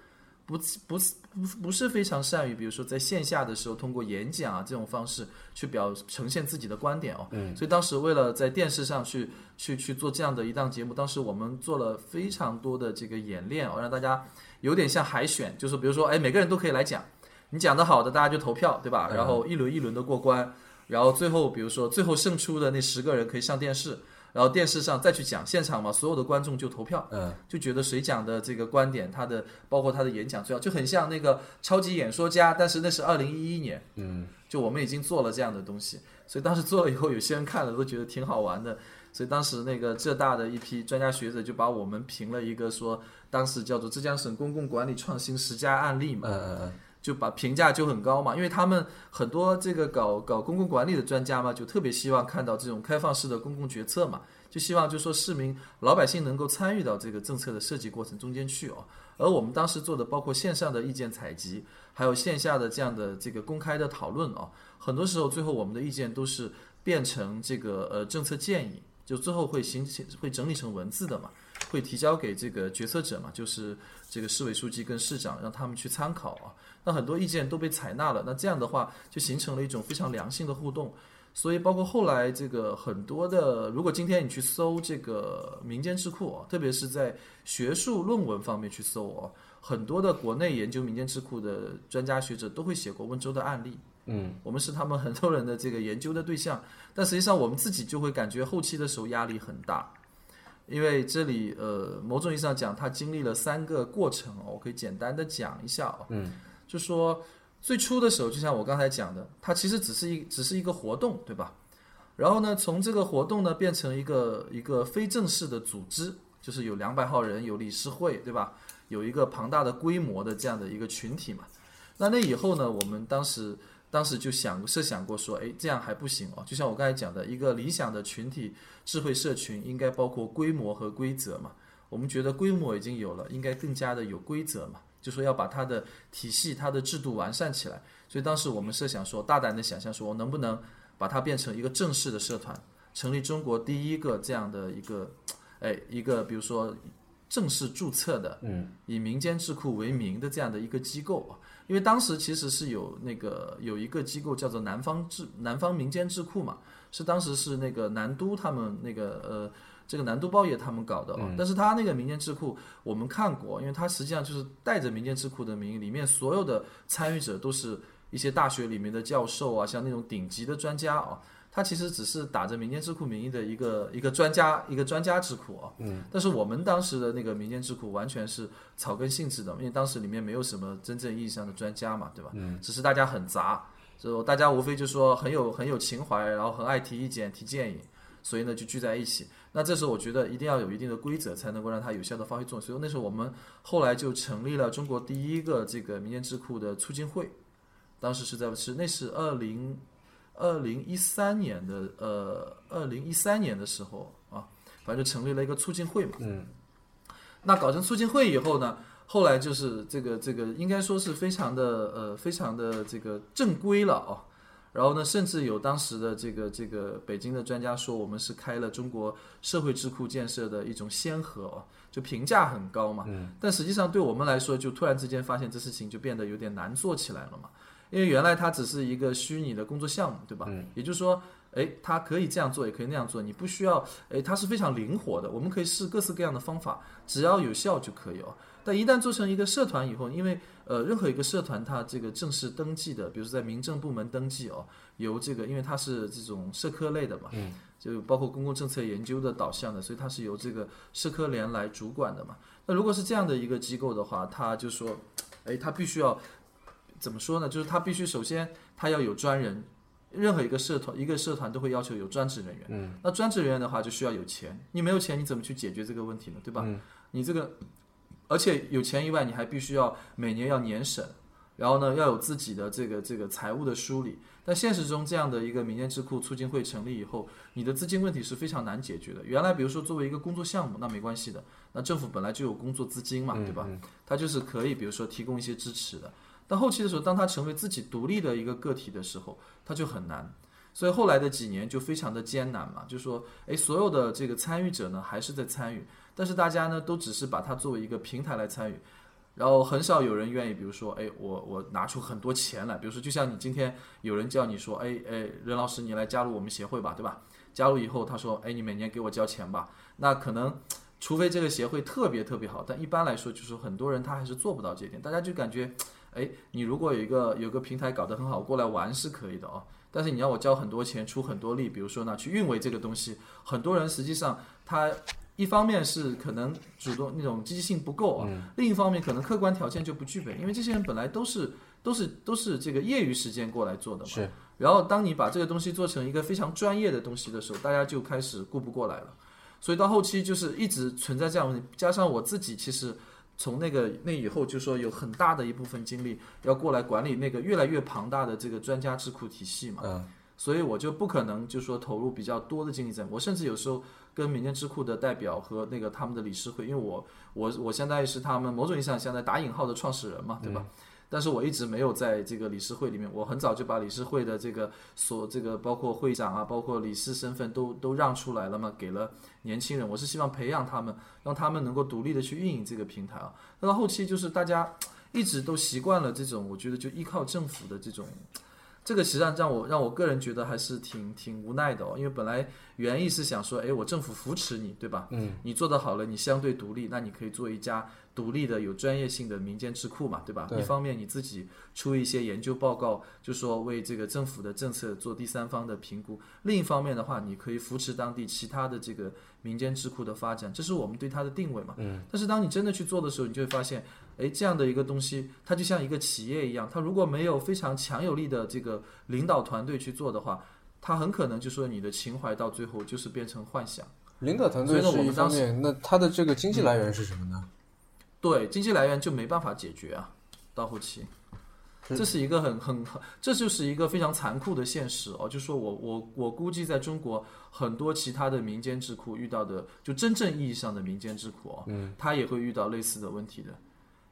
不不是不不是非常善于，比如说在线下的时候通过演讲啊这种方式去表呈现自己的观点哦。嗯。所以当时为了在电视上去去去做这样的一档节目，当时我们做了非常多的这个演练哦，让大家有点像海选，就是比如说哎每个人都可以来讲，你讲的好的大家就投票对吧？然后一轮一轮的过关，然后最后比如说最后胜出的那十个人可以上电视。然后电视上再去讲现场嘛，所有的观众就投票，嗯，就觉得谁讲的这个观点，他的包括他的演讲最好，就很像那个超级演说家，但是那是二零一一年，嗯，就我们已经做了这样的东西，所以当时做了以后，有些人看了都觉得挺好玩的，所以当时那个浙大的一批专家学者就把我们评了一个说，当时叫做浙江省公共管理创新十佳案例嘛，嗯嗯嗯，就把评价就很高嘛，因为他们很多这个搞搞公共管理的专家嘛，就特别希望看到这种开放式的公共决策嘛，就希望就说市民老百姓能够参与到这个政策的设计过程中间去哦。而我们当时做的包括线上的意见采集，还有线下的这样的这个公开的讨论哦，很多时候最后我们的意见都是变成这个呃政策建议，就最后会形成会整理成文字的嘛。会提交给这个决策者嘛，就是这个市委书记跟市长，让他们去参考啊。那很多意见都被采纳了，那这样的话就形成了一种非常良性的互动。所以包括后来这个很多的，如果今天你去搜这个民间智库啊，特别是在学术论文方面去搜啊，很多的国内研究民间智库的专家学者都会写过温州的案例。嗯，我们是他们很多人的这个研究的对象，但实际上我们自己就会感觉后期的时候压力很大。因为这里呃，某种意义上讲，它经历了三个过程哦，我可以简单的讲一下哦。嗯，就说最初的时候，就像我刚才讲的，它其实只是一只是一个活动，对吧？然后呢，从这个活动呢变成一个一个非正式的组织，就是有两百号人，有理事会，对吧？有一个庞大的规模的这样的一个群体嘛。那那以后呢，我们当时。当时就想设想过说，哎，这样还不行哦。就像我刚才讲的，一个理想的群体智慧社群应该包括规模和规则嘛。我们觉得规模已经有了，应该更加的有规则嘛。就说要把它的体系、它的制度完善起来。所以当时我们设想说，大胆的想象说，我能不能把它变成一个正式的社团，成立中国第一个这样的一个，哎，一个比如说正式注册的，嗯，以民间智库为名的这样的一个机构啊。因为当时其实是有那个有一个机构叫做南方智南方民间智库嘛，是当时是那个南都他们那个呃这个南都报业他们搞的哦，但是他那个民间智库我们看过，因为他实际上就是带着民间智库的名义，里面所有的参与者都是一些大学里面的教授啊，像那种顶级的专家啊。他其实只是打着民间智库名义的一个一个专家一个专家智库啊，嗯，但是我们当时的那个民间智库完全是草根性质的，因为当时里面没有什么真正意义上的专家嘛，对吧？嗯，只是大家很杂，就大家无非就说很有很有情怀，然后很爱提意见提建议，所以呢就聚在一起。那这时候我觉得一定要有一定的规则，才能够让它有效的发挥作用。所以那时候我们后来就成立了中国第一个这个民间智库的促进会，当时是在是那是二零。二零一三年的呃，二零一三年的时候啊，反正就成立了一个促进会嘛。嗯。那搞成促进会以后呢，后来就是这个这个应该说是非常的呃，非常的这个正规了啊。然后呢，甚至有当时的这个这个北京的专家说，我们是开了中国社会智库建设的一种先河哦，就评价很高嘛。嗯。但实际上对我们来说，就突然之间发现这事情就变得有点难做起来了嘛。因为原来它只是一个虚拟的工作项目，对吧？嗯。也就是说，哎，它可以这样做，也可以那样做，你不需要，哎，它是非常灵活的，我们可以试各式各样的方法，只要有效就可以哦。但一旦做成一个社团以后，因为呃，任何一个社团它这个正式登记的，比如说在民政部门登记哦，由这个，因为它是这种社科类的嘛，嗯，就包括公共政策研究的导向的，所以它是由这个社科联来主管的嘛。那如果是这样的一个机构的话，它就说，哎，它必须要。怎么说呢？就是它必须首先它要有专人，任何一个社团一个社团都会要求有专职人员。嗯，那专职人员的话就需要有钱，你没有钱你怎么去解决这个问题呢？对吧？嗯，你这个，而且有钱以外，你还必须要每年要年审，然后呢要有自己的这个这个财务的梳理。但现实中这样的一个民间智库促进会成立以后，你的资金问题是非常难解决的。原来比如说作为一个工作项目，那没关系的，那政府本来就有工作资金嘛，对吧？它就是可以比如说提供一些支持的。到后期的时候，当他成为自己独立的一个个体的时候，他就很难。所以后来的几年就非常的艰难嘛，就说，哎，所有的这个参与者呢还是在参与，但是大家呢都只是把它作为一个平台来参与，然后很少有人愿意，比如说，哎，我我拿出很多钱来，比如说，就像你今天有人叫你说，哎哎，任老师你来加入我们协会吧，对吧？加入以后，他说，哎，你每年给我交钱吧，那可能。除非这个协会特别特别好，但一般来说，就是很多人他还是做不到这一点。大家就感觉，哎，你如果有一个有个平台搞得很好，过来玩是可以的哦。但是你要我交很多钱，出很多力，比如说呢，去运维这个东西，很多人实际上他一方面是可能主动那种积极性不够啊，另一方面可能客观条件就不具备，因为这些人本来都是都是都是这个业余时间过来做的嘛。是。然后当你把这个东西做成一个非常专业的东西的时候，大家就开始顾不过来了。所以到后期就是一直存在这样问题，加上我自己其实从那个那以后，就说有很大的一部分精力要过来管理那个越来越庞大的这个专家智库体系嘛。嗯所以我就不可能就说投入比较多的精力在。我甚至有时候跟民间智库的代表和那个他们的理事会，因为我我我相当于是他们某种意义上相当于打引号的创始人嘛，对吧？但是我一直没有在这个理事会里面，我很早就把理事会的这个所这个包括会长啊，包括理事身份都都让出来了嘛，给了年轻人。我是希望培养他们，让他们能够独立的去运营这个平台啊。那到后期就是大家一直都习惯了这种，我觉得就依靠政府的这种。这个实际上让我让我个人觉得还是挺挺无奈的哦，因为本来原意是想说，哎，我政府扶持你，对吧？嗯，你做得好了，你相对独立，那你可以做一家独立的有专业性的民间智库嘛，对吧？对一方面你自己出一些研究报告，就说为这个政府的政策做第三方的评估；另一方面的话，你可以扶持当地其他的这个民间智库的发展，这是我们对它的定位嘛。嗯。但是当你真的去做的时候，你就会发现，哎，这样的一个东西，它就像一个企业一样，它如果没有非常强有力的这个领导团队去做的话，它很可能就说你的情怀到最后就是变成幻想。领导团队是一我们当时方面，那它的这个经济来源是什么呢？对，经济来源就没办法解决啊，到后期，这是一个很很很，这就是一个非常残酷的现实哦。就说我我我估计在中国很多其他的民间智库遇到的，就真正意义上的民间智库哦，嗯，他也会遇到类似的问题的。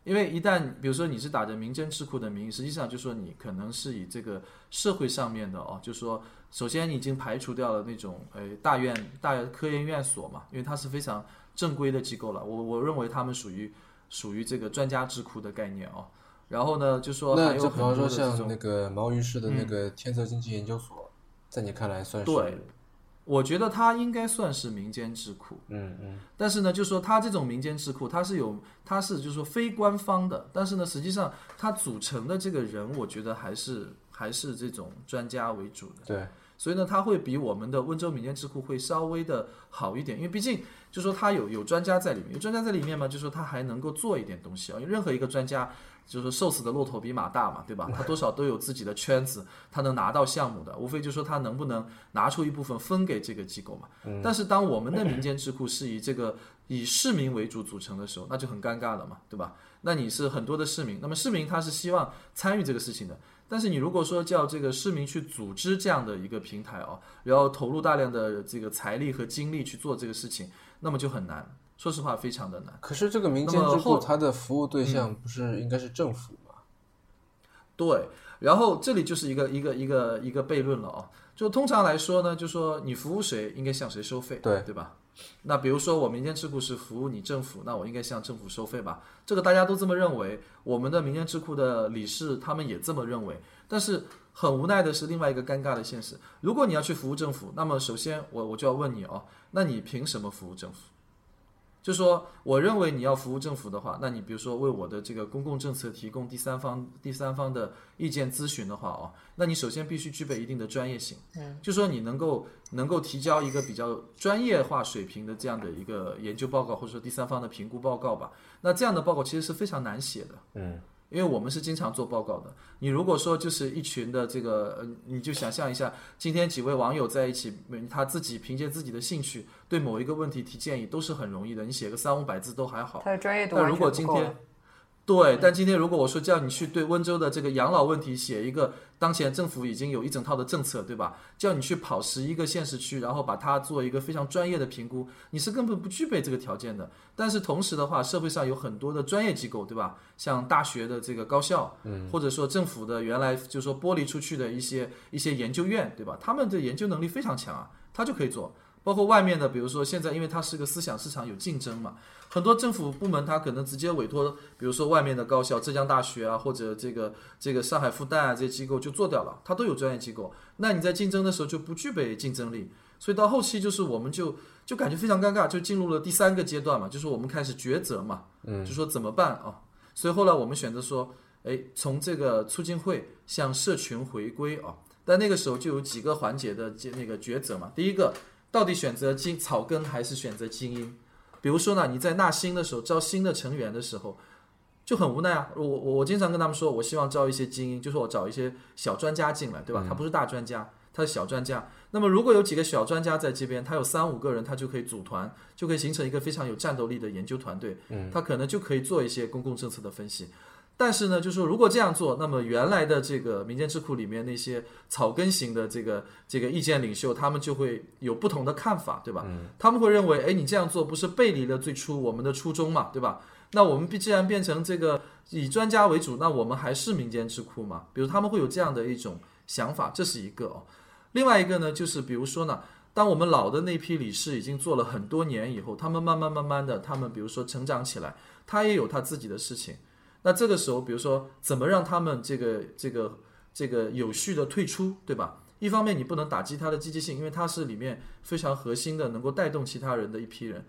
因为一旦比如说你是打着民间智库的名义，实际上就说你可能是以这个社会上面的哦，就说首先你已经排除掉了那种呃大院大科研院所嘛，因为它是非常正规的机构了。我我认为他们属于属于这个专家智库的概念哦。然后呢，就说还那就比方说像那个毛于市的那个天策经济研究所，在你看来算是对，我觉得它应该算是民间智库。嗯嗯但是呢，就说它这种民间智库，它是有，它是就是说非官方的，但是呢，实际上它组成的这个人，我觉得还是还是这种专家为主的。对，所以呢，它会比我们的温州民间智库会稍微的好一点，因为毕竟就说它有有专家在里面，有专家在里面嘛，就说他还能够做一点东西啊。因为任何一个专家，就是瘦死的骆驼比马大嘛，对吧？他多少都有自己的圈子，他能拿到项目的，无非就说他能不能拿出一部分分给这个机构嘛。但是当我们的民间智库是以这个以市民为主组成的时候，那就很尴尬了嘛，对吧？那你是很多的市民，那么市民他是希望参与这个事情的，但是你如果说叫这个市民去组织这样的一个平台哦，然后投入大量的这个财力和精力去做这个事情，那么就很难。说实话，非常的难。可是这个民间智库那么后嗯它的服务对象不是应该是政府吗？对，然后这里就是一个一个一个一个悖论了哦。就通常来说呢，就说你服务谁，应该向谁收费，对对吧？那比如说我民间智库是服务你政府，那我应该向政府收费吧？这个大家都这么认为，我们的民间智库的理事他们也这么认为。但是很无奈的是，另外一个尴尬的现实，如果你要去服务政府，那么首先我我就要问你哦，那你凭什么服务政府？就说我认为你要服务政府的话，那你比如说为我的这个公共政策提供第三方第三方的意见咨询的话哦，那你首先必须具备一定的专业性。嗯，就说你能够能够提交一个比较专业化水平的这样的一个研究报告，或者说第三方的评估报告吧。那这样的报告其实是非常难写的。嗯，因为我们是经常做报告的。你如果说就是一群的这个，呃，你就想象一下，今天几位网友在一起，嗯他自己凭借自己的兴趣对某一个问题提建议，都是很容易的。你写个三五百字都还好。他的专业度但如果今天。对，但今天如果我说叫你去对温州的这个养老问题写一个，当前政府已经有一整套的政策，对吧？叫你去跑十一个县市区，然后把它做一个非常专业的评估，你是根本不具备这个条件的。但是同时的话，社会上有很多的专业机构，对吧？像大学的这个高校，嗯，或者说政府的原来就说剥离出去的一些一些研究院，对吧？他们的研究能力非常强啊，他就可以做。包括外面的，比如说现在，因为它是个思想市场有竞争嘛，很多政府部门它可能直接委托，比如说外面的高校，浙江大学啊，或者这个这个上海复旦啊这些机构就做掉了，它都有专业机构。那你在竞争的时候就不具备竞争力，所以到后期就是我们就就感觉非常尴尬，就进入了第三个阶段嘛，就是我们开始抉择嘛，嗯，就说怎么办啊？所以后来我们选择说，哎，从这个促进会向社群回归啊。但那个时候就有几个环节的这那个抉择嘛，第一个。到底选择精草根还是选择精英？比如说呢，你在纳新的时候招新的成员的时候，就很无奈啊。我我我经常跟他们说，我希望招一些精英，就是我找一些小专家进来，对吧？他不是大专家，他是小专家。那么如果有几个小专家在这边，他有三五个人，他就可以组团，就可以形成一个非常有战斗力的研究团队。嗯，他可能就可以做一些公共政策的分析。但是呢，就是说，如果这样做，那么原来的这个民间智库里面那些草根型的这个这个意见领袖，他们就会有不同的看法，对吧？他们会认为，哎，你这样做不是背离了最初我们的初衷嘛，对吧？那我们既然变成这个以专家为主，那我们还是民间智库嘛？比如他们会有这样的一种想法，这是一个哦。另外一个呢，就是比如说呢，当我们老的那批理事已经做了很多年以后，他们慢慢慢慢的，他们比如说成长起来，他也有他自己的事情。那这个时候，比如说怎么让他们这个这个这个有序的退出，对吧？一方面你不能打击他的积极性，因为他是里面非常核心的，能够带动其他人的一批人。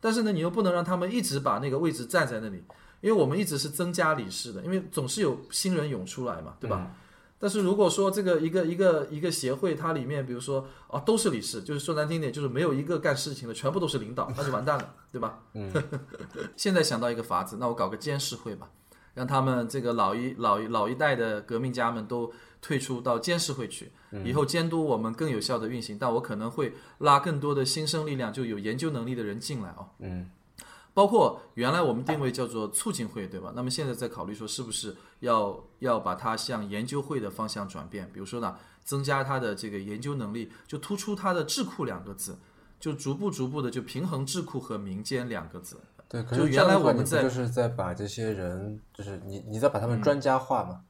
但是呢，你又不能让他们一直把那个位置站在那里，因为我们一直是增加理事的，因为总是有新人涌出来嘛，对吧？但是如果说这个一个一个一个协会，它里面比如说啊都是理事，就是说难听点，就是没有一个干事情的，全部都是领导，那就完蛋了，对吧？嗯。现在想到一个法子，那我搞个监事会吧。让他们这个老一老一老一代的革命家们都退出到监事会去，以后监督我们更有效的运行。但我可能会拉更多的新生力量，就有研究能力的人进来哦。嗯，包括原来我们定位叫做促进会，对吧？那么现在在考虑说，是不是要要把它向研究会的方向转变？比如说呢，增加它的这个研究能力，就突出它的智库两个字，就逐步逐步的就平衡智库和民间两个字。对，可是原来我们在就是在把这些人，就是你你在把他们专家化嘛？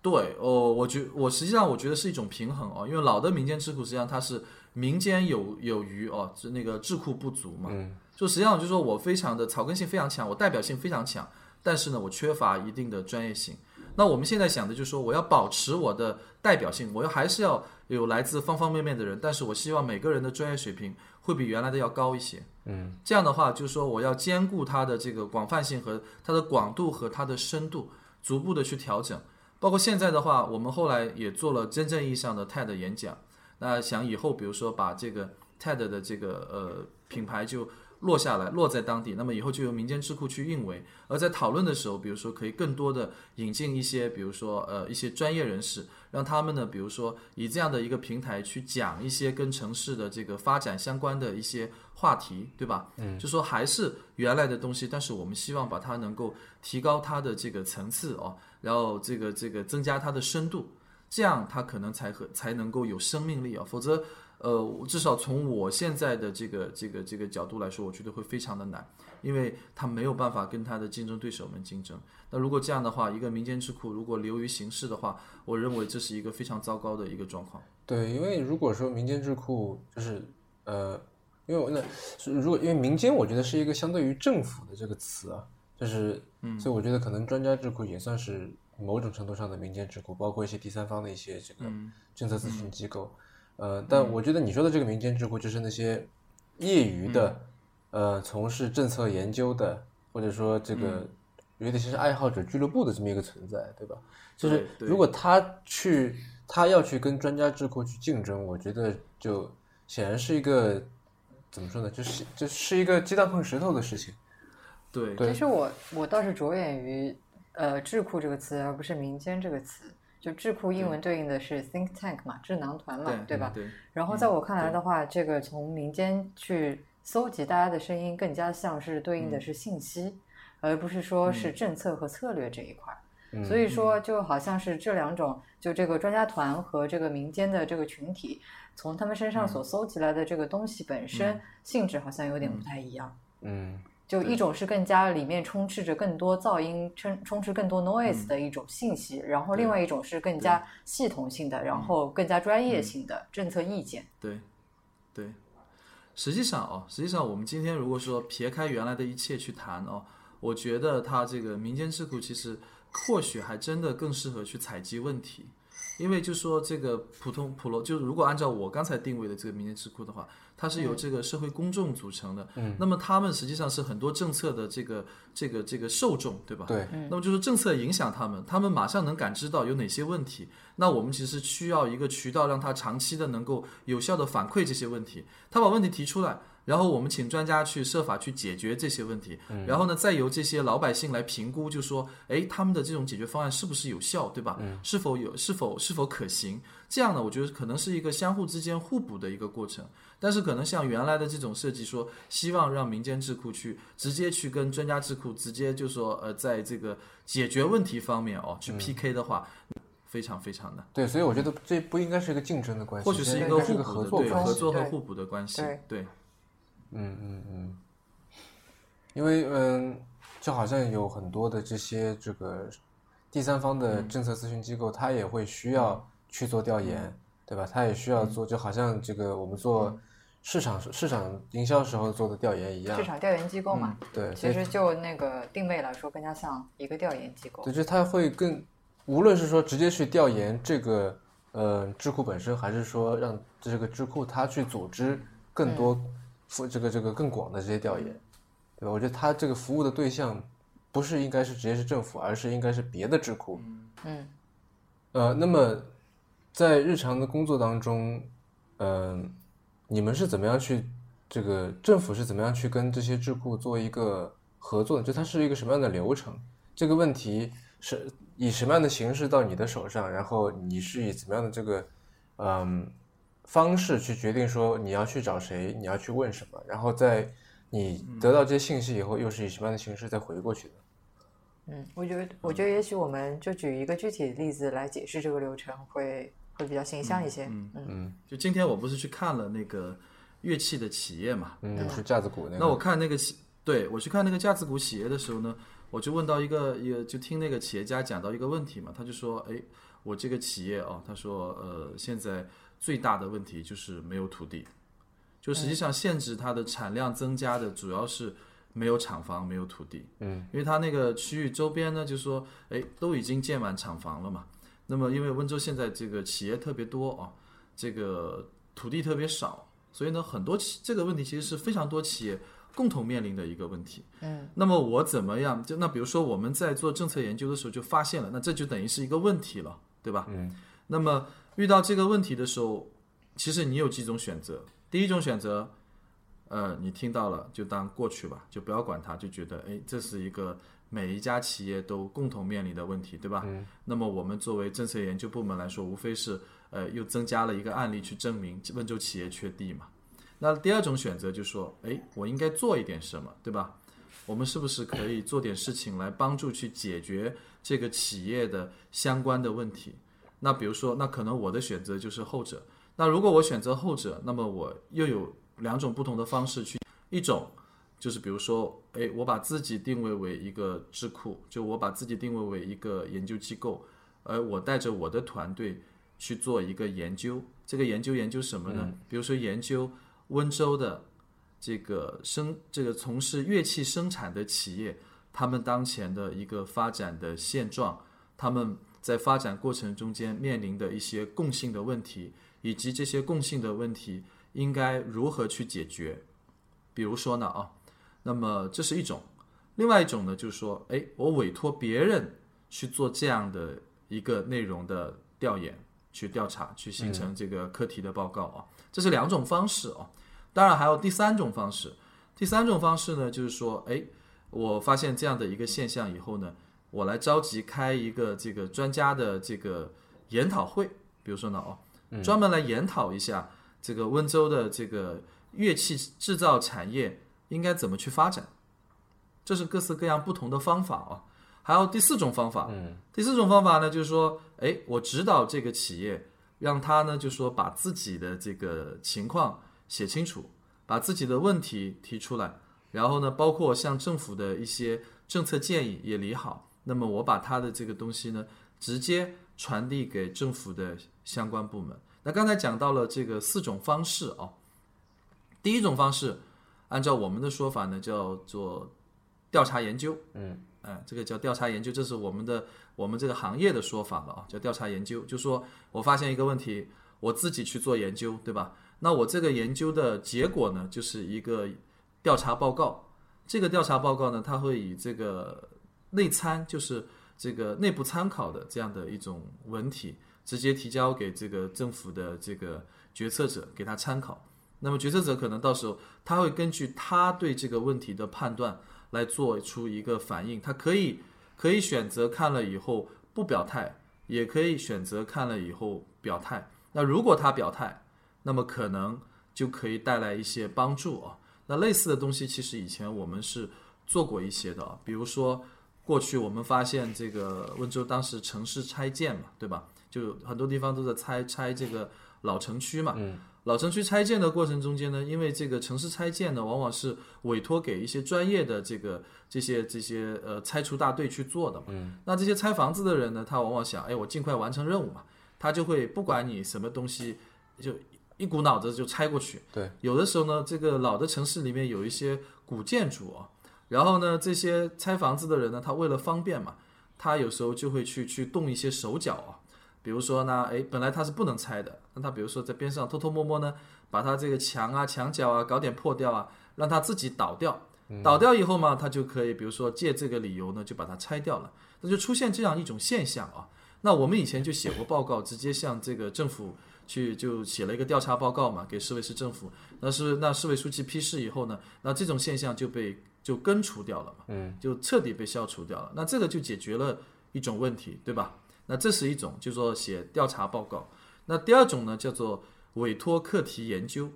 对，哦，我觉我实际上我觉得是一种平衡哦，因为老的民间智库实际上它是民间有有余哦，是那个智库不足嘛。嗯。就实际上就是说我非常的草根性非常强，我代表性非常强，但是呢，我缺乏一定的专业性。那我们现在想的就是说，我要保持我的代表性，我要还是要有来自方方面面的人，但是我希望每个人的专业水平会比原来的要高一些。嗯，这样的话，就是说我要兼顾它的这个广泛性和它的广度和它的深度，逐步的去调整。包括现在的话，我们后来也做了真正意义上的 TED 演讲。那想以后，比如说把这个 TED 的这个呃品牌就。落下来，落在当地，那么以后就由民间智库去运维。而在讨论的时候，比如说可以更多的引进一些，比如说呃一些专业人士，让他们呢，比如说以这样的一个平台去讲一些跟城市的这个发展相关的一些话题，对吧？嗯，就说还是原来的东西，但是我们希望把它能够提高它的这个层次哦，然后这个这个增加它的深度，这样它可能才和才能够有生命力啊，否则。呃，至少从我现在的这个这个这个角度来说，我觉得会非常的难，因为他没有办法跟他的竞争对手们竞争。那如果这样的话，一个民间智库如果流于形式的话，我认为这是一个非常糟糕的一个状况。对，因为如果说民间智库就是呃，因为那如果因为民间，我觉得是一个相对于政府的这个词啊，就是嗯，所以我觉得可能专家智库也算是某种程度上的民间智库，包括一些第三方的一些这个政策咨询机构。呃，但我觉得你说的这个民间智库，就是那些业余的，呃，从事政策研究的，或者说这个有点像是爱好者俱乐部的这么一个存在，对吧？就是如果他去，他要去跟专家智库去竞争，我觉得就显然是一个怎么说呢？就是就是一个鸡蛋碰石头的事情。对，其实我我倒是着眼于呃智库这个词，而不是民间这个词。就智库英文对应的是 think tank 嘛，智囊团嘛，对吧？对。然后在我看来的话，这个从民间去搜集大家的声音，更加像是对应的是信息，而不是说是政策和策略这一块。所以说，就好像是这两种，就这个专家团和这个民间的这个群体，从他们身上所搜集来的这个东西本身性质好像有点不太一样。嗯。就一种是更加里面充斥着更多噪音，充充斥更多 noise 的一种信息，然后另外一种是更加系统性的，然后更加专业性的政策意见。对，对，实际上哦，实际上我们今天如果说撇开原来的一切去谈哦，我觉得它这个民间智库其实或许还真的更适合去采集问题，因为就说这个普通普罗，就是如果按照我刚才定位的这个民间智库的话。它是由这个社会公众组成的，嗯，那么他们实际上是很多政策的这个这个这个受众，对吧？对，那么就是政策影响他们，他们马上能感知到有哪些问题，那我们其实需要一个渠道，让他长期的能够有效的反馈这些问题。他把问题提出来，然后我们请专家去设法去解决这些问题，然后呢，再由这些老百姓来评估，就说，哎，他们的这种解决方案是不是有效，对吧？是否有，是否是否可行？这样呢，我觉得可能是一个相互之间互补的一个过程。但是可能像原来的这种设计，说希望让民间智库去直接去跟专家智库直接就说，呃，在这个解决问题方面哦，去 PK 的话，非常非常的。对，所以我觉得这不应该是一个竞争的关系，或许是一个互补合作对关系。合作和互补的关系。对。嗯嗯嗯，因为嗯，就好像有很多的这些这个第三方的政策咨询机构，他也会需要去做调研，对吧？他也需要做，就好像这个我们做市场市场营销时候做的调研一样。市场调研机构嘛，对，其实就那个定位来说，更加像一个调研机构。对，就它会更，无论是说直接去调研这个呃智库本身，还是说让这个智库它去组织更多。服这个这个更广的这些调研，对吧？我觉得它这个服务的对象不是应该是直接是政府，而是应该是别的智库。嗯，呃，那么在日常的工作当中，嗯，你们是怎么样去这个政府是怎么样去跟这些智库做一个合作的？就它是一个什么样的流程？这个问题是以什么样的形式到你的手上？然后你是以怎么样的这个嗯？方式去决定说你要去找谁，你要去问什么，然后在你得到这些信息以后，又是以什么样的形式再回过去的？嗯，我觉得，我觉得也许我们就举一个具体的例子来解释这个流程，会会比较形象一些。嗯嗯，就今天我不是去看了那个乐器的企业嘛？嗯，是架子鼓那个。那我看那个企，对我去看那个架子鼓企业的时候呢，我就问到一个一个，就听那个企业家讲到一个问题嘛，他就说，哎，我这个企业哦，他说，呃，现在。最大的问题就是没有土地，就实际上限制它的产量增加的主要是没有厂房，没有土地。嗯，因为它那个区域周边呢，就说，哎，都已经建完厂房了嘛。那么因为温州现在这个企业特别多啊，这个土地特别少，所以呢，很多企这个问题其实是非常多企业共同面临的一个问题。嗯，那么我怎么样？就那比如说我们在做政策研究的时候就发现了，那这就等于是一个问题了，对吧？嗯，那么。遇到这个问题的时候，其实你有几种选择。第一种选择，呃，你听到了就当过去吧，就不要管它，就觉得哎，这是一个每一家企业都共同面临的问题，对吧？嗯。那么我们作为政策研究部门来说，无非是呃，又增加了一个案例去证明温州企业缺地嘛。那第二种选择就说，哎，我应该做一点什么，对吧？我们是不是可以做点事情来帮助去解决这个企业的相关的问题？那比如说，那可能我的选择就是后者。那如果我选择后者，那么我又有两种不同的方式去。一种就是比如说，哎，我把自己定位为一个智库，就我把自己定位为一个研究机构，而我带着我的团队去做一个研究。这个研究研究什么呢？比如说研究温州的这个生这个从事乐器生产的企业，他们当前的一个发展的现状，他们。在发展过程中间面临的一些共性的问题，以及这些共性的问题应该如何去解决？比如说呢啊，那么这是一种；另外一种呢，就是说，哎，我委托别人去做这样的一个内容的调研、去调查、去形成这个课题的报告啊，这是两种方式啊。当然还有第三种方式，第三种方式呢，就是说，哎，我发现这样的一个现象以后呢。我来召集开一个这个专家的这个研讨会，比如说呢哦，专门来研讨一下这个温州的这个乐器制造产业应该怎么去发展，这是各式各样不同的方法啊。还有第四种方法，第四种方法呢就是说，哎，我指导这个企业，让他呢就说把自己的这个情况写清楚，把自己的问题提出来，然后呢，包括向政府的一些政策建议也理好。那么我把他的这个东西呢，直接传递给政府的相关部门。那刚才讲到了这个四种方式哦，第一种方式，按照我们的说法呢，叫做调查研究。嗯，哎，这个叫调查研究，这是我们的我们这个行业的说法了啊，叫调查研究。就说我发现一个问题，我自己去做研究，对吧？那我这个研究的结果呢，就是一个调查报告。这个调查报告呢，它会以这个。内参就是这个内部参考的这样的一种文体，直接提交给这个政府的这个决策者给他参考。那么决策者可能到时候他会根据他对这个问题的判断来做出一个反应，他可以可以选择看了以后不表态，也可以选择看了以后表态。那如果他表态，那么可能就可以带来一些帮助啊。那类似的东西其实以前我们是做过一些的啊，比如说过去我们发现这个温州当时城市拆建嘛，对吧？就很多地方都在拆拆这个老城区嘛。嗯。老城区拆建的过程中间呢，因为这个城市拆建呢，往往是委托给一些专业的这个这些这些呃拆除大队去做的嘛。嗯。那这些拆房子的人呢，他往往想，哎，我尽快完成任务嘛，他就会不管你什么东西，就一股脑子就拆过去。对。有的时候呢，这个老的城市里面有一些古建筑啊，然后呢，这些拆房子的人呢，他为了方便嘛，他有时候就会去去动一些手脚啊。比如说呢，哎，本来他是不能拆的，那他比如说在边上偷偷摸摸呢，把它这个墙啊、墙角啊搞点破掉啊，让它自己倒掉，倒掉以后嘛，他就可以，比如说借这个理由呢，就把它拆掉了，那就出现这样一种现象啊。那我们以前就写过报告，直接向这个政府去就写了一个调查报告嘛，给市委市政府，那是那市委书记批示以后呢，那这种现象就被就根除掉了嘛，嗯，就彻底被消除掉了，那这个就解决了一种问题，对吧？那这是一种，就是说写调查报告。那第二种呢，叫做委托课题研究，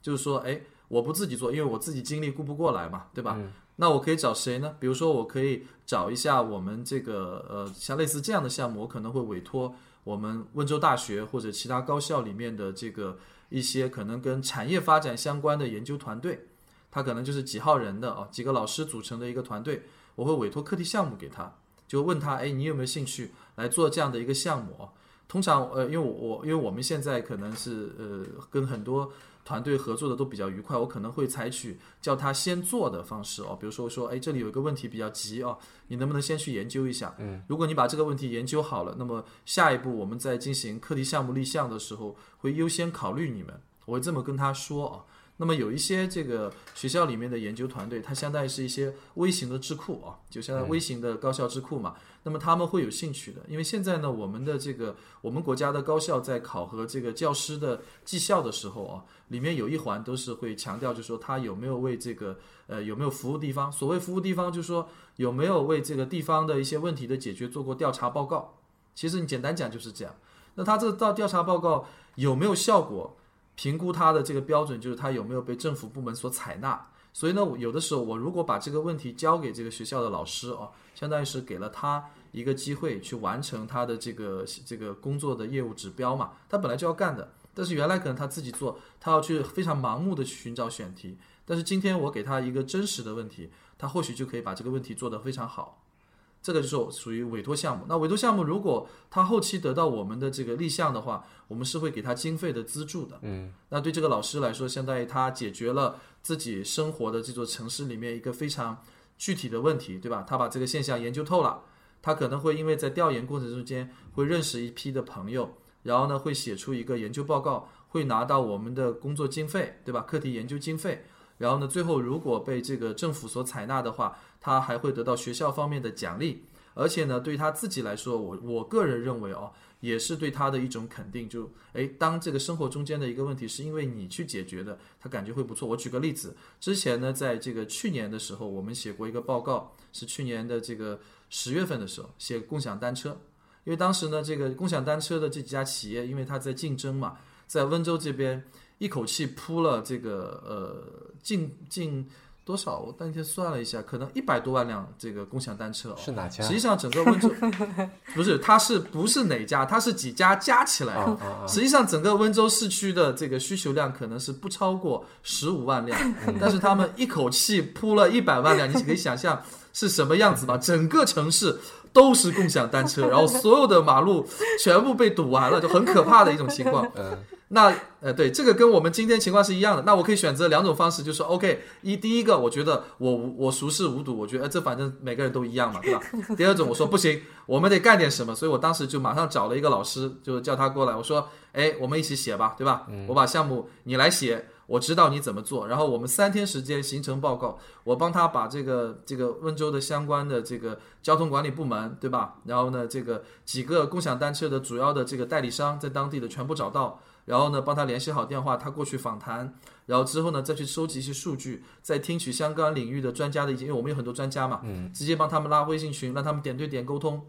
就是说，哎，我不自己做，因为我自己精力顾不过来嘛，对吧？那我可以找谁呢？比如说，我可以找一下我们这个呃，像类似这样的项目，我可能会委托我们温州大学或者其他高校里面的这个一些可能跟产业发展相关的研究团队，他可能就是几号人的啊，几个老师组成的一个团队，我会委托课题项目给他，就问他，哎，你有没有兴趣？来做这样的一个项目啊，通常呃，因为我我因为我们现在可能是呃跟很多团队合作的都比较愉快，我可能会采取叫他先做的方式哦，比如说说哎这里有一个问题比较急哦，你能不能先去研究一下？嗯，如果你把这个问题研究好了，那么下一步我们在进行课题项目立项的时候，会优先考虑你们，我会这么跟他说啊。那么有一些这个学校里面的研究团队，它相当于是一些微型的智库啊，就相当于微型的高校智库嘛。那么他们会有兴趣的，因为现在呢，我们的这个我们国家的高校在考核这个教师的绩效的时候啊，里面有一环都是会强调，就是说他有没有为这个呃有没有服务地方。所谓服务地方，就是说有没有为这个地方的一些问题的解决做过调查报告。其实你简单讲就是这样。那他这个到调查报告有没有效果？评估他的这个标准就是他有没有被政府部门所采纳，所以呢，有的时候我如果把这个问题交给这个学校的老师哦，相当于是给了他一个机会去完成他的这个这个工作的业务指标嘛，他本来就要干的，但是原来可能他自己做，他要去非常盲目的去寻找选题，但是今天我给他一个真实的问题，他或许就可以把这个问题做得非常好。这个就是属于委托项目。那委托项目如果他后期得到我们的这个立项的话，我们是会给他经费的资助的。嗯，那对这个老师来说，相当于他解决了自己生活的这座城市里面一个非常具体的问题，对吧？他把这个现象研究透了，他可能会因为在调研过程中间会认识一批的朋友，然后呢会写出一个研究报告，会拿到我们的工作经费，对吧？课题研究经费。然后呢，最后如果被这个政府所采纳的话，他还会得到学校方面的奖励，而且呢，对他自己来说，我我个人认为哦，也是对他的一种肯定。就诶，当这个生活中间的一个问题是因为你去解决的，他感觉会不错。我举个例子，之前呢，在这个去年的时候，我们写过一个报告，是去年的这个十月份的时候写共享单车，因为当时呢，这个共享单车的这几家企业，因为它在竞争嘛，在温州这边。一口气铺了这个呃近近多少？我当天算了一下，可能一百多万辆这个共享单车。是哪家？实际上整个温州 不是，它是不是哪家？它是几家加起来。实际上整个温州市区的这个需求量可能是不超过十五万辆，但是他们一口气铺了一百万辆，你可以想象是什么样子吧？整个城市都是共享单车，然后所有的马路全部被堵完了，就很可怕的一种情况。那呃，对，这个跟我们今天情况是一样的。那我可以选择两种方式，就是 OK，一第一个，我觉得我我熟视无睹，我觉得这反正每个人都一样嘛，对吧？第二种，我说不行，我们得干点什么，所以我当时就马上找了一个老师，就叫他过来，我说，哎，我们一起写吧，对吧？我把项目你来写，我知道你怎么做，然后我们三天时间形成报告，我帮他把这个这个温州的相关的这个交通管理部门，对吧？然后呢，这个几个共享单车的主要的这个代理商在当地的全部找到，然后呢，帮他联系好电话，他过去访谈，然后之后呢，再去收集一些数据，再听取相关领域的专家的意见，因为我们有很多专家嘛，嗯，直接帮他们拉微信群，让他们点对点沟通，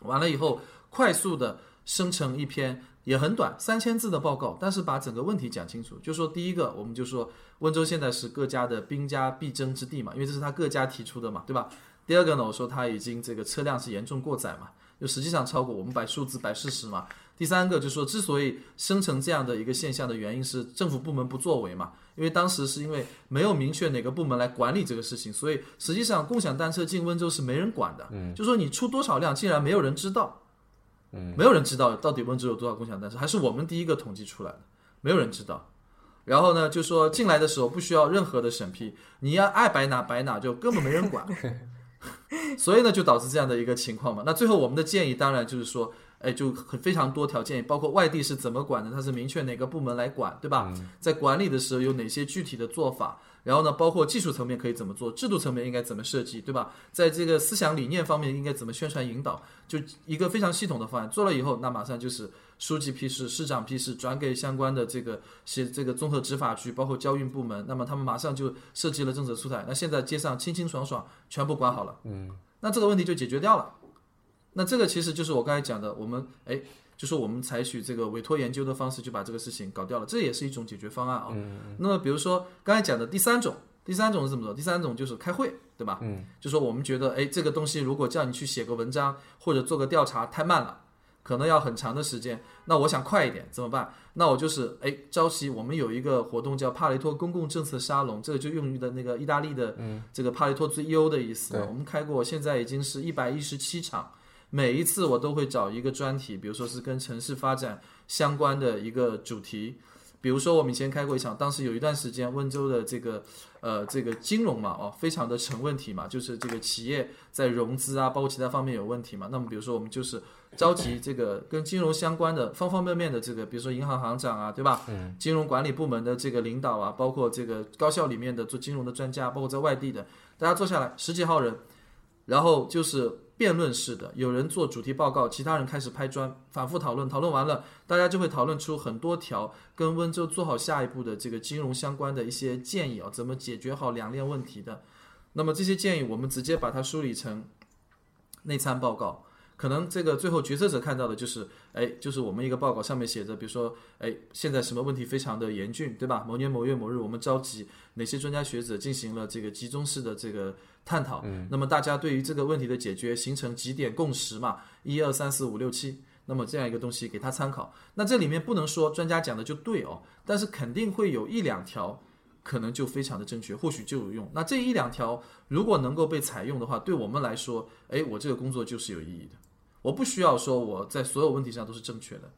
完了以后，快速的生成一篇。也很短，三千字的报告，但是把整个问题讲清楚。就说第一个，我们就说温州现在是各家的兵家必争之地嘛，因为这是他各家提出的嘛，对吧？第二个呢，我说他已经这个车辆是严重过载嘛，就实际上超过我们摆数字摆事实嘛。第三个就是说之所以生成这样的一个现象的原因是政府部门不作为嘛，因为当时是因为没有明确哪个部门来管理这个事情，所以实际上共享单车进温州是没人管的，嗯，就说你出多少辆，竟然没有人知道。没有人知道到底温州有多少共享单车，还是我们第一个统计出来的，没有人知道。然后呢，就说进来的时候不需要任何的审批，你要爱摆哪摆哪，就根本没人管。所以呢，就导致这样的一个情况嘛。那最后我们的建议当然就是说，哎，就很非常多条建议，包括外地是怎么管的，它是明确哪个部门来管，对吧？在管理的时候有哪些具体的做法？然后呢，包括技术层面可以怎么做，制度层面应该怎么设计，对吧？在这个思想理念方面应该怎么宣传引导，就一个非常系统的方案做了以后，那马上就是书记批示、市长批示，转给相关的这个协这个综合执法局，包括交运部门，那么他们马上就设计了政策出台。那现在街上清清爽爽，全部管好了，嗯，那这个问题就解决掉了。那这个其实就是我刚才讲的，我们哎。就是我们采取这个委托研究的方式，就把这个事情搞掉了，这也是一种解决方案啊。那么，比如说刚才讲的第三种，第三种是怎么做？第三种就是开会，对吧？嗯，就说我们觉得，哎，这个东西如果叫你去写个文章或者做个调查太慢了，可能要很长的时间。那我想快一点，怎么办？那我就是哎，朝夕我们有一个活动叫帕雷托公共政策沙龙，这个就用于的那个意大利的这个帕雷托最优的意思。我们开过，现在已经是一百一十七场。每一次我都会找一个专题，比如说是跟城市发展相关的一个主题，比如说我们以前开过一场，当时有一段时间温州的这个呃这个金融嘛哦非常的成问题嘛，就是这个企业在融资啊包括其他方面有问题嘛，那么比如说我们就是召集这个跟金融相关的方方面面的这个，比如说银行行长啊对吧？嗯。金融管理部门的这个领导啊，包括这个高校里面的做金融的专家，包括在外地的，大家坐下来十几号人，然后就是。辩论式的，有人做主题报告，其他人开始拍砖，反复讨论，讨论完了，大家就会讨论出很多条跟温州做好下一步的这个金融相关的一些建议啊，怎么解决好两链问题的。那么这些建议，我们直接把它梳理成内参报告。可能这个最后决策者看到的就是，哎，就是我们一个报告上面写着，比如说，哎，现在什么问题非常的严峻，对吧？某年某月某日，我们召集哪些专家学者进行了这个集中式的这个探讨。嗯。那么大家对于这个问题的解决形成几点共识嘛？一二三四五六七。那么这样一个东西给他参考。那这里面不能说专家讲的就对哦，但是肯定会有一两条可能就非常的正确，或许就有用。那这一两条如果能够被采用的话，对我们来说，哎，我这个工作就是有意义的。我不需要说我在所有问题上都是正确的，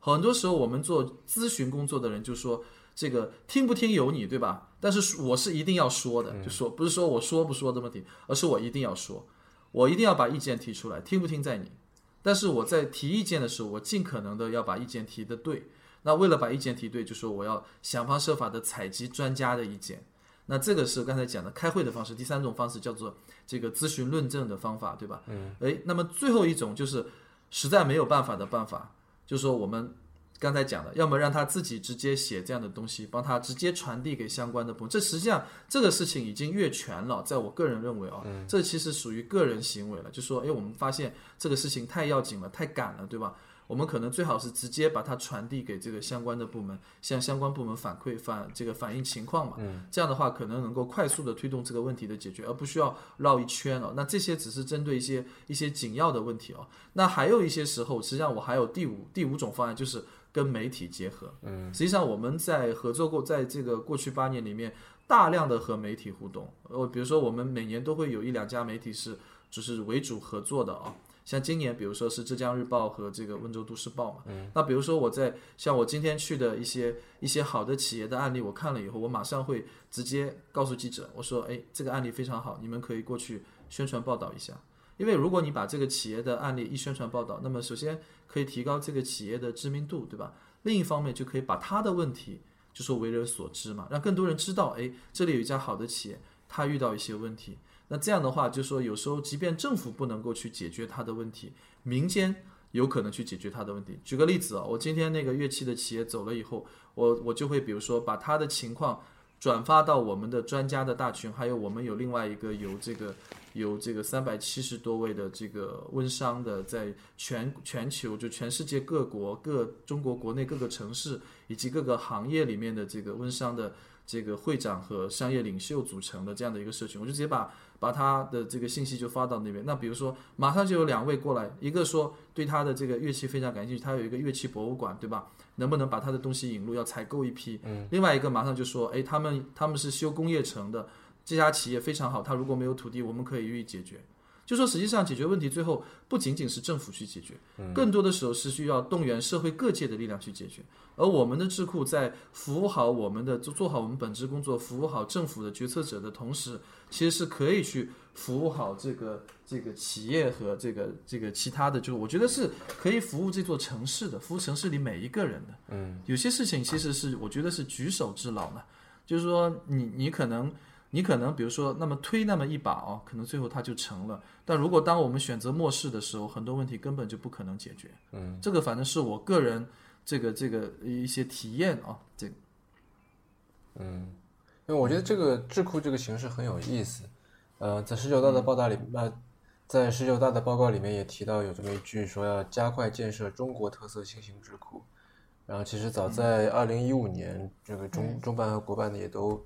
很多时候我们做咨询工作的人就说这个听不听由你，对吧？但是我是一定要说的，就说不是说我说不说的问题，而是我一定要说，我一定要把意见提出来，听不听在你。但是我在提意见的时候，我尽可能的要把意见提的对。那为了把意见提对，就说我要想方设法的采集专家的意见。那这个是刚才讲的开会的方式，第三种方式叫做这个咨询论证的方法，对吧？嗯。哎，那么最后一种就是实在没有办法的办法，就是说我们刚才讲的，要么让他自己直接写这样的东西，帮他直接传递给相关的部门。这实际上这个事情已经越权了，在我个人认为啊，这其实属于个人行为了。就说，哎，我们发现这个事情太要紧了，太赶了，对吧？我们可能最好是直接把它传递给这个相关的部门，向相关部门反馈反这个反映情况嘛。嗯，这样的话可能能够快速的推动这个问题的解决，而不需要绕一圈了。那这些只是针对一些一些紧要的问题哦。那还有一些时候，实际上我还有第五第五种方案，就是跟媒体结合。嗯，实际上我们在合作过，在这个过去八年里面，大量的和媒体互动。呃，比如说我们每年都会有一两家媒体是就是为主合作的啊。像今年，比如说是浙江日报和这个温州都市报嘛，那比如说我在像我今天去的一些一些好的企业的案例，我看了以后，我马上会直接告诉记者，我说，哎，这个案例非常好，你们可以过去宣传报道一下。因为如果你把这个企业的案例一宣传报道，那么首先可以提高这个企业的知名度，对吧？另一方面就可以把他的问题。就说为人所知嘛，让更多人知道，哎，这里有一家好的企业，他遇到一些问题。那这样的话，就说有时候即便政府不能够去解决他的问题，民间有可能去解决他的问题。举个例子啊，我今天那个乐器的企业走了以后，我我就会比如说把他的情况转发到我们的专家的大群，还有我们有另外一个由这个由这个三百七十多位的这个温商的，在全全球就全世界各国各中国国内各个城市以及各个行业里面的这个温商的这个会长和商业领袖组成的这样的一个社群，我就直接把。把他的这个信息就发到那边。那比如说，马上就有两位过来，一个说对他的这个乐器非常感兴趣，他有一个乐器博物馆，对吧？能不能把他的东西引入？要采购一批。嗯。另外一个马上就说，哎，他们他们是修工业城的，这家企业非常好，他如果没有土地，我们可以予以解决。就说实际上解决问题，最后不仅仅是政府去解决，更多的时候是需要动员社会各界的力量去解决。而我们的智库在服务好我们的做做好我们本职工作，服务好政府的决策者的同时，其实是可以去服务好这个这个企业和这个这个其他的，就是我觉得是可以服务这座城市的，服务城市里每一个人的。嗯，有些事情其实是我觉得是举手之劳嘛，就是说你你可能。你可能比如说，那么推那么一把哦，可能最后它就成了。但如果当我们选择漠视的时候，很多问题根本就不可能解决。嗯，这个反正是我个人这个这个一些体验啊，这个。嗯，因为我觉得这个智库这个形式很有意思。呃，在十九大的报道里，呃，在十九大的报告里面也提到有这么一句，说要加快建设中国特色新型智库。然后其实早在二零一五年，这个中中办和国办的也都。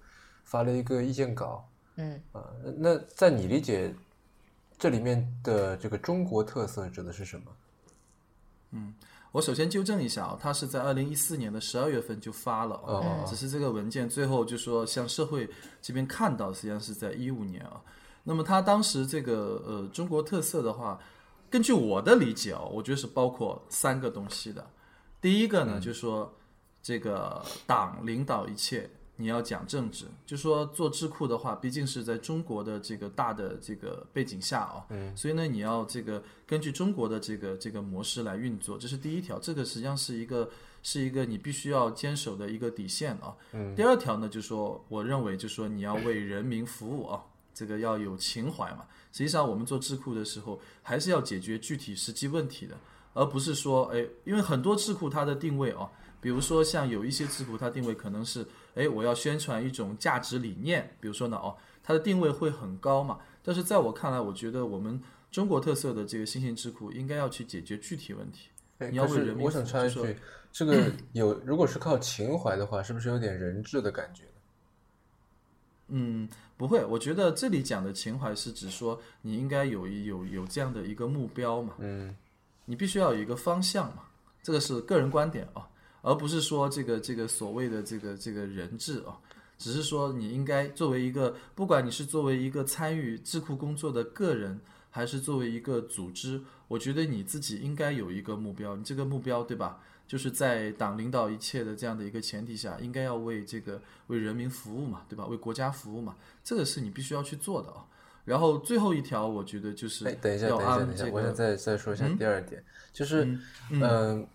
发了一个意见稿，嗯啊，那在你理解，这里面的这个中国特色指的是什么？嗯，我首先纠正一下啊，他是在二零一四年的十二月份就发了，哦，只是这个文件最后就说向社会这边看到，实际上是在一五年啊。那么他当时这个呃中国特色的话，根据我的理解啊，我觉得是包括三个东西的。第一个呢，就是说这个党领导一切。你要讲政治，就说做智库的话，毕竟是在中国的这个大的这个背景下啊，嗯，所以呢，你要这个根据中国的这个这个模式来运作，这是第一条，这个实际上是一个是一个你必须要坚守的一个底线啊。嗯，第二条呢，就说我认为，就说你要为人民服务啊，这个要有情怀嘛。实际上，我们做智库的时候，还是要解决具体实际问题的，而不是说，哎，因为很多智库它的定位啊，比如说像有一些智库，它定位可能是。哎，我要宣传一种价值理念，比如说呢，哦，它的定位会很高嘛。但是在我看来，我觉得我们中国特色的这个新型智库应该要去解决具体问题。你要为人民我想插一句，这个有如果是靠情怀的话，是不是有点人质的感觉？嗯，不会。我觉得这里讲的情怀是指说你应该有有有这样的一个目标嘛。嗯，你必须要有一个方向嘛。这个是个人观点啊。而不是说这个这个所谓的这个这个人质啊，只是说你应该作为一个，不管你是作为一个参与智库工作的个人，还是作为一个组织，我觉得你自己应该有一个目标。你这个目标对吧？就是在党领导一切的这样的一个前提下，应该要为这个为人民服务嘛，对吧？为国家服务嘛，这个是你必须要去做的啊。然后最后一条，我觉得就是等一下，等一下，等一下，我想再再说一下第二点，就是嗯。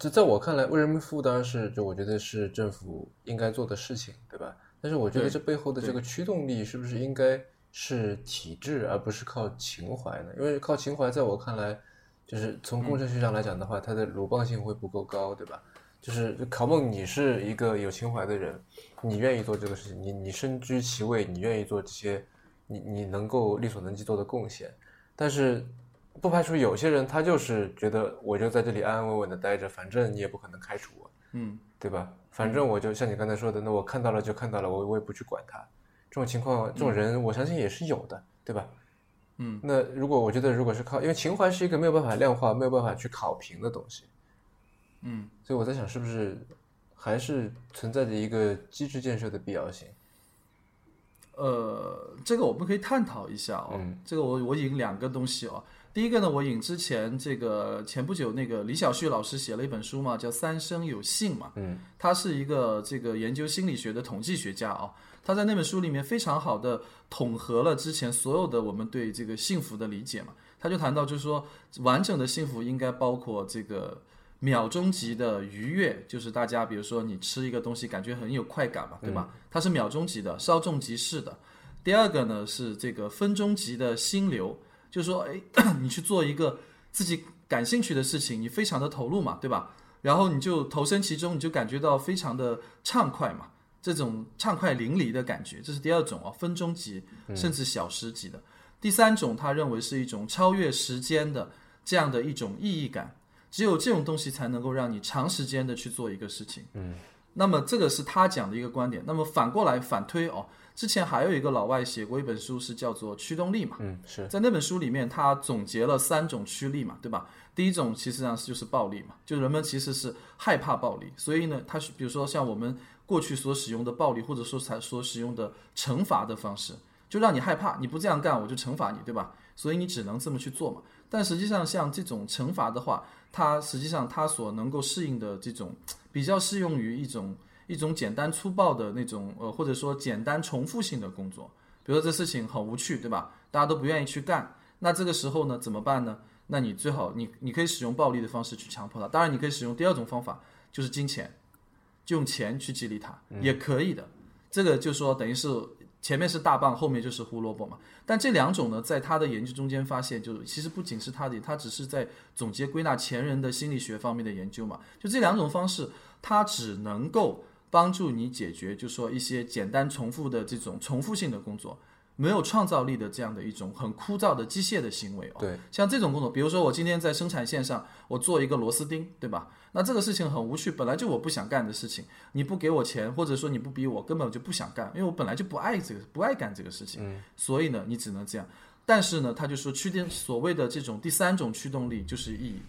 这在我看来，为人民服务当然是就我觉得是政府应该做的事情，对吧？但是我觉得这背后的这个驱动力是不是应该是体制，而不是靠情怀呢？因为靠情怀，在我看来，就是从工程学上来讲的话，它的鲁棒性会不够高，对吧？就是考梦，你是一个有情怀的人，你愿意做这个事情，你你身居其位，你愿意做这些，你你能够力所能及做的贡献，但是。不排除有些人他就是觉得我就在这里安安稳稳的待着，反正你也不可能开除我，嗯，对吧？反正我就像你刚才说的，那我看到了就看到了，我我也不去管他。这种情况，这种人我相信也是有的，对吧？嗯，那如果我觉得如果是靠，因为情怀是一个没有办法量化、没有办法去考评的东西，嗯，所以我在想，是不是还是存在着一个机制建设的必要性？呃，这个我们可以探讨一下哦。这个我我引两个东西哦。第一个呢，我引之前这个前不久那个李小旭老师写了一本书嘛，叫《三生有幸》嘛。嗯，他是一个这个研究心理学的统计学家啊。他在那本书里面非常好的统合了之前所有的我们对这个幸福的理解嘛。他就谈到就是说，完整的幸福应该包括这个秒钟级的愉悦，就是大家比如说你吃一个东西感觉很有快感嘛，对吧？它是秒钟级的，稍纵即逝的。第二个呢是这个分钟级的心流，就是说，哎，你去做一个自己感兴趣的事情，你非常的投入嘛，对吧？然后你就投身其中，你就感觉到非常的畅快嘛，这种畅快淋漓的感觉，这是第二种哦，分钟级甚至小时级的。第三种，他认为是一种超越时间的这样的一种意义感，只有这种东西才能够让你长时间的去做一个事情。嗯，那么这个是他讲的一个观点。那么反过来反推哦，之前还有一个老外写过一本书，是叫做《驱动力》嘛。嗯，是在那本书里面，他总结了三种驱力嘛，对吧？第一种其实上就是暴力嘛，就人们其实是害怕暴力，所以呢，他是比如说像我们过去所使用的暴力，或者说才所使用的惩罚的方式，就让你害怕，你不这样干我就惩罚你，对吧？所以你只能这么去做嘛。但实际上像这种惩罚的话，它实际上它所能够适应的这种比较适用于一种一种简单粗暴的那种呃，或者说简单重复性的工作，比如说这事情很无趣，对吧？大家都不愿意去干，那这个时候呢怎么办呢？那你最好你你可以使用暴力的方式去强迫他，当然你可以使用第二种方法，就是金钱，就用钱去激励他，也可以的。这个就说等于是前面是大棒，后面就是胡萝卜嘛。但这两种呢，在他的研究中间发现，就是其实不仅是他的，他只是在总结归纳前人的心理学方面的研究嘛。就这两种方式，他只能够帮助你解决，就说一些简单重复的这种重复性的工作。没有创造力的这样的一种很枯燥的机械的行为哦。对，像这种工作，比如说我今天在生产线上，我做一个螺丝钉，对吧？那这个事情很无趣，本来就我不想干的事情，你不给我钱，或者说你不逼我，根本就不想干，因为我本来就不爱这个，不爱干这个事情。嗯，所以呢，你只能这样。但是呢，他就说驱动所谓的这种第三种驱动力就是意义，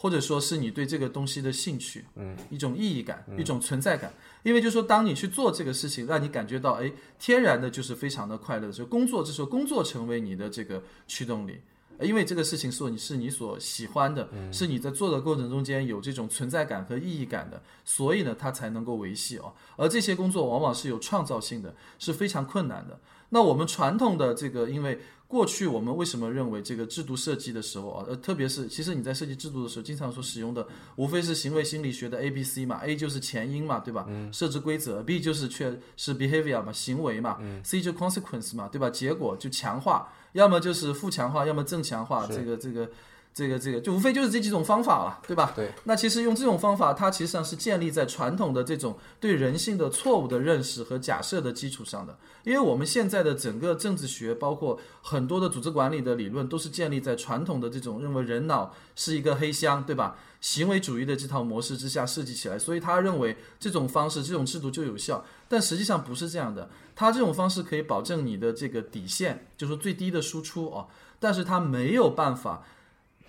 或者说是你对这个东西的兴趣，嗯，一种意义感，一种存在感。因为就说当你去做这个事情，让你感觉到哎，天然的就是非常的快乐的时候，工作这时候工作成为你的这个驱动力。因为这个事情是你是你所喜欢的，是你在做的过程中间有这种存在感和意义感的，所以呢，它才能够维系哦。而这些工作往往是有创造性的，是非常困难的。那我们传统的这个，因为过去我们为什么认为这个制度设计的时候啊，呃，特别是其实你在设计制度的时候，经常所使用的无非是行为心理学的 A、B、C 嘛，A 就是前因嘛，对吧？设置规则，B 就是确是 behavior 嘛，行为嘛，C 就 consequence 嘛，对吧？结果就强化。要么就是负强化，要么正强化，这个这个这个这个，就无非就是这几种方法了，对吧？对。那其实用这种方法，它其实上是建立在传统的这种对人性的错误的认识和假设的基础上的。因为我们现在的整个政治学，包括很多的组织管理的理论，都是建立在传统的这种认为人脑是一个黑箱，对吧？行为主义的这套模式之下设计起来，所以他认为这种方式、这种制度就有效。但实际上不是这样的。他这种方式可以保证你的这个底线，就是最低的输出哦，但是他没有办法，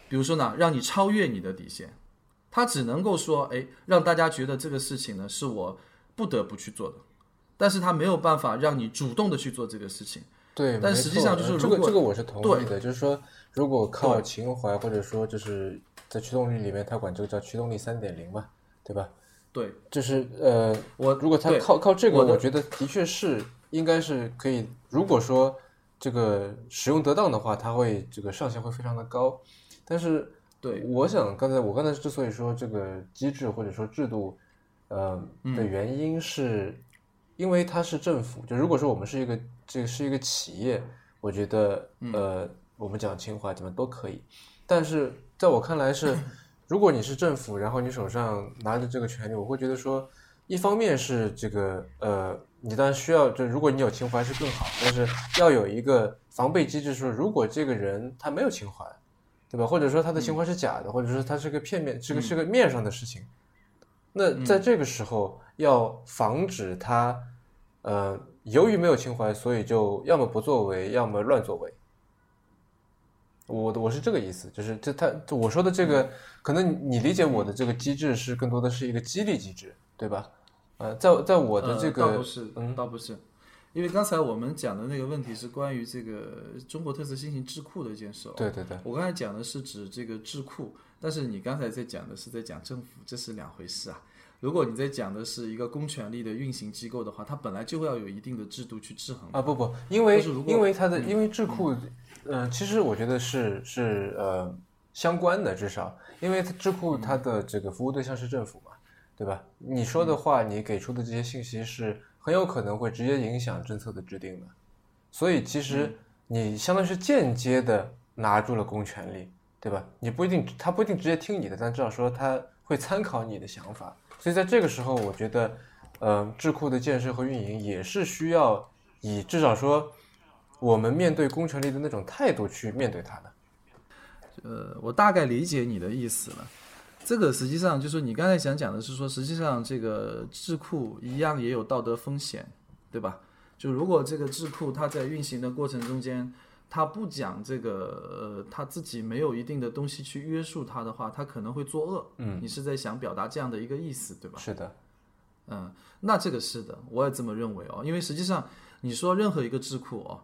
比如说呢，让你超越你的底线。他只能够说，哎，让大家觉得这个事情呢是我不得不去做的，但是他没有办法让你主动的去做这个事情。对，但实际上就是这个这个我是同意的，就是说，如果靠情怀或者说就是在驱动力里面，他管这个叫驱动力三点零嘛，对吧？对，就是呃，我如果他靠靠这个，我觉得的确是。应该是可以，如果说这个使用得当的话，它会这个上限会非常的高。但是，对，我想刚才我刚才之所以说这个机制或者说制度，呃的原因是，因为它是政府。就如果说我们是一个这个是一个企业，我觉得呃我们讲情怀怎么都可以。但是在我看来是，如果你是政府，然后你手上拿着这个权利，我会觉得说，一方面是这个呃。你当然需要，就如果你有情怀是更好，但是要有一个防备机制，说如果这个人他没有情怀，对吧？或者说他的情怀是假的，或者说他是个片面，这个是个面上的事情，那在这个时候要防止他，呃，由于没有情怀，所以就要么不作为，要么乱作为。我我是这个意思，就是这他我说的这个，可能你理解我的这个机制是更多的是一个激励机制，对吧？呃，在在我的这个倒不是，嗯，倒不是，因为刚才我们讲的那个问题是关于这个中国特色新型智库的一件事。对对对，我刚才讲的是指这个智库，但是你刚才在讲的是在讲政府，这是两回事啊。如果你在讲的是一个公权力的运行机构的话，它本来就会要有一定的制度去制衡啊。不不，因为因为它的因为智库，呃，其实我觉得是是呃。相关的，至少因为智库它的这个服务对象是政府嘛，对吧？你说的话，你给出的这些信息是很有可能会直接影响政策的制定的，所以其实你相当于是间接的拿住了公权力，对吧？你不一定他不一定直接听你的，但至少说他会参考你的想法。所以在这个时候，我觉得，呃，智库的建设和运营也是需要以至少说我们面对公权力的那种态度去面对它的。呃，我大概理解你的意思了。这个实际上就是你刚才想讲的是说，实际上这个智库一样也有道德风险，对吧？就如果这个智库它在运行的过程中间，它不讲这个呃，它自己没有一定的东西去约束它的话，它可能会作恶。嗯，你是在想表达这样的一个意思，对吧？是的，嗯，那这个是的，我也这么认为哦。因为实际上你说任何一个智库哦，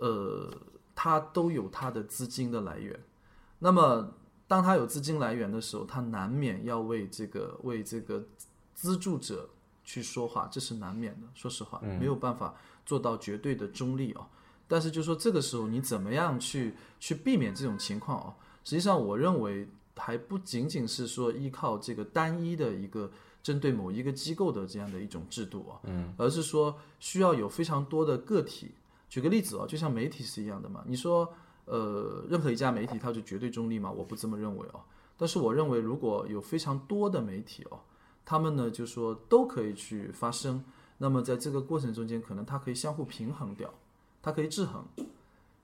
呃，它都有它的资金的来源。那么，当他有资金来源的时候，他难免要为这个为这个资助者去说话，这是难免的。说实话，没有办法做到绝对的中立哦。但是，就说这个时候你怎么样去去避免这种情况哦？实际上，我认为还不仅仅是说依靠这个单一的一个针对某一个机构的这样的一种制度啊，嗯，而是说需要有非常多的个体。举个例子哦，就像媒体是一样的嘛，你说。呃，任何一家媒体它就绝对中立吗？我不这么认为哦。但是我认为，如果有非常多的媒体哦，他们呢就说都可以去发声，那么在这个过程中间，可能它可以相互平衡掉，它可以制衡。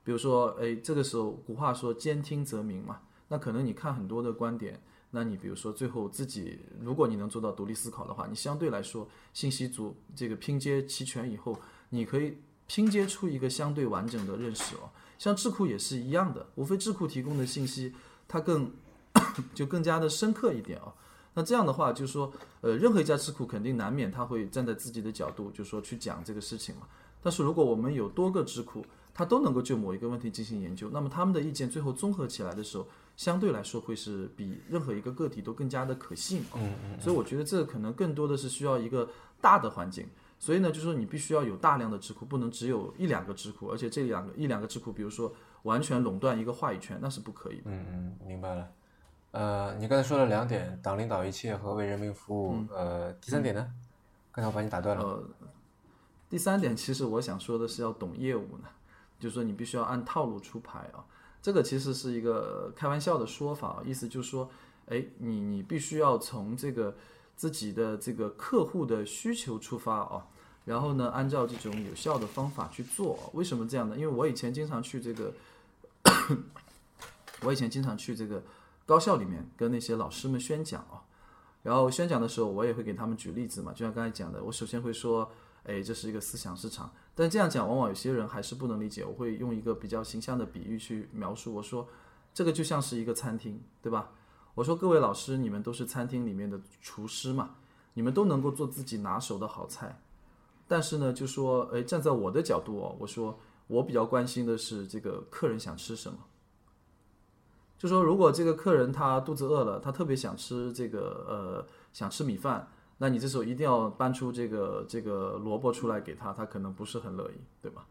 比如说，哎，这个时候古话说“兼听则明”嘛，那可能你看很多的观点，那你比如说最后自己，如果你能做到独立思考的话，你相对来说信息组，这个拼接齐全以后，你可以拼接出一个相对完整的认识哦。像智库也是一样的，无非智库提供的信息，它更就更加的深刻一点啊。那这样的话，就是说，呃，任何一家智库肯定难免他会站在自己的角度，就说去讲这个事情嘛。但是如果我们有多个智库，它都能够就某一个问题进行研究，那么他们的意见最后综合起来的时候，相对来说会是比任何一个个体都更加的可信。嗯嗯。所以我觉得这可能更多的是需要一个大的环境。所以呢，就是说你必须要有大量的智库，不能只有一两个智库，而且这两个一两个智库，比如说完全垄断一个话语权，那是不可以的。嗯嗯，明白了。呃，你刚才说了两点，党领导一切和为人民服务。呃，第三点呢？刚才我把你打断了。呃，第三点其实我想说的是要懂业务呢，就是说你必须要按套路出牌啊。这个其实是一个开玩笑的说法，意思就是说，哎，你你必须要从这个。自己的这个客户的需求出发啊，然后呢，按照这种有效的方法去做。为什么这样呢？因为我以前经常去这个，我以前经常去这个高校里面跟那些老师们宣讲啊，然后宣讲的时候，我也会给他们举例子嘛。就像刚才讲的，我首先会说，哎，这是一个思想市场。但这样讲，往往有些人还是不能理解。我会用一个比较形象的比喻去描述，我说，这个就像是一个餐厅，对吧？我说各位老师，你们都是餐厅里面的厨师嘛，你们都能够做自己拿手的好菜，但是呢，就说，哎，站在我的角度哦，我说我比较关心的是这个客人想吃什么。就说如果这个客人他肚子饿了，他特别想吃这个呃想吃米饭，那你这时候一定要搬出这个这个萝卜出来给他，他可能不是很乐意，对吧？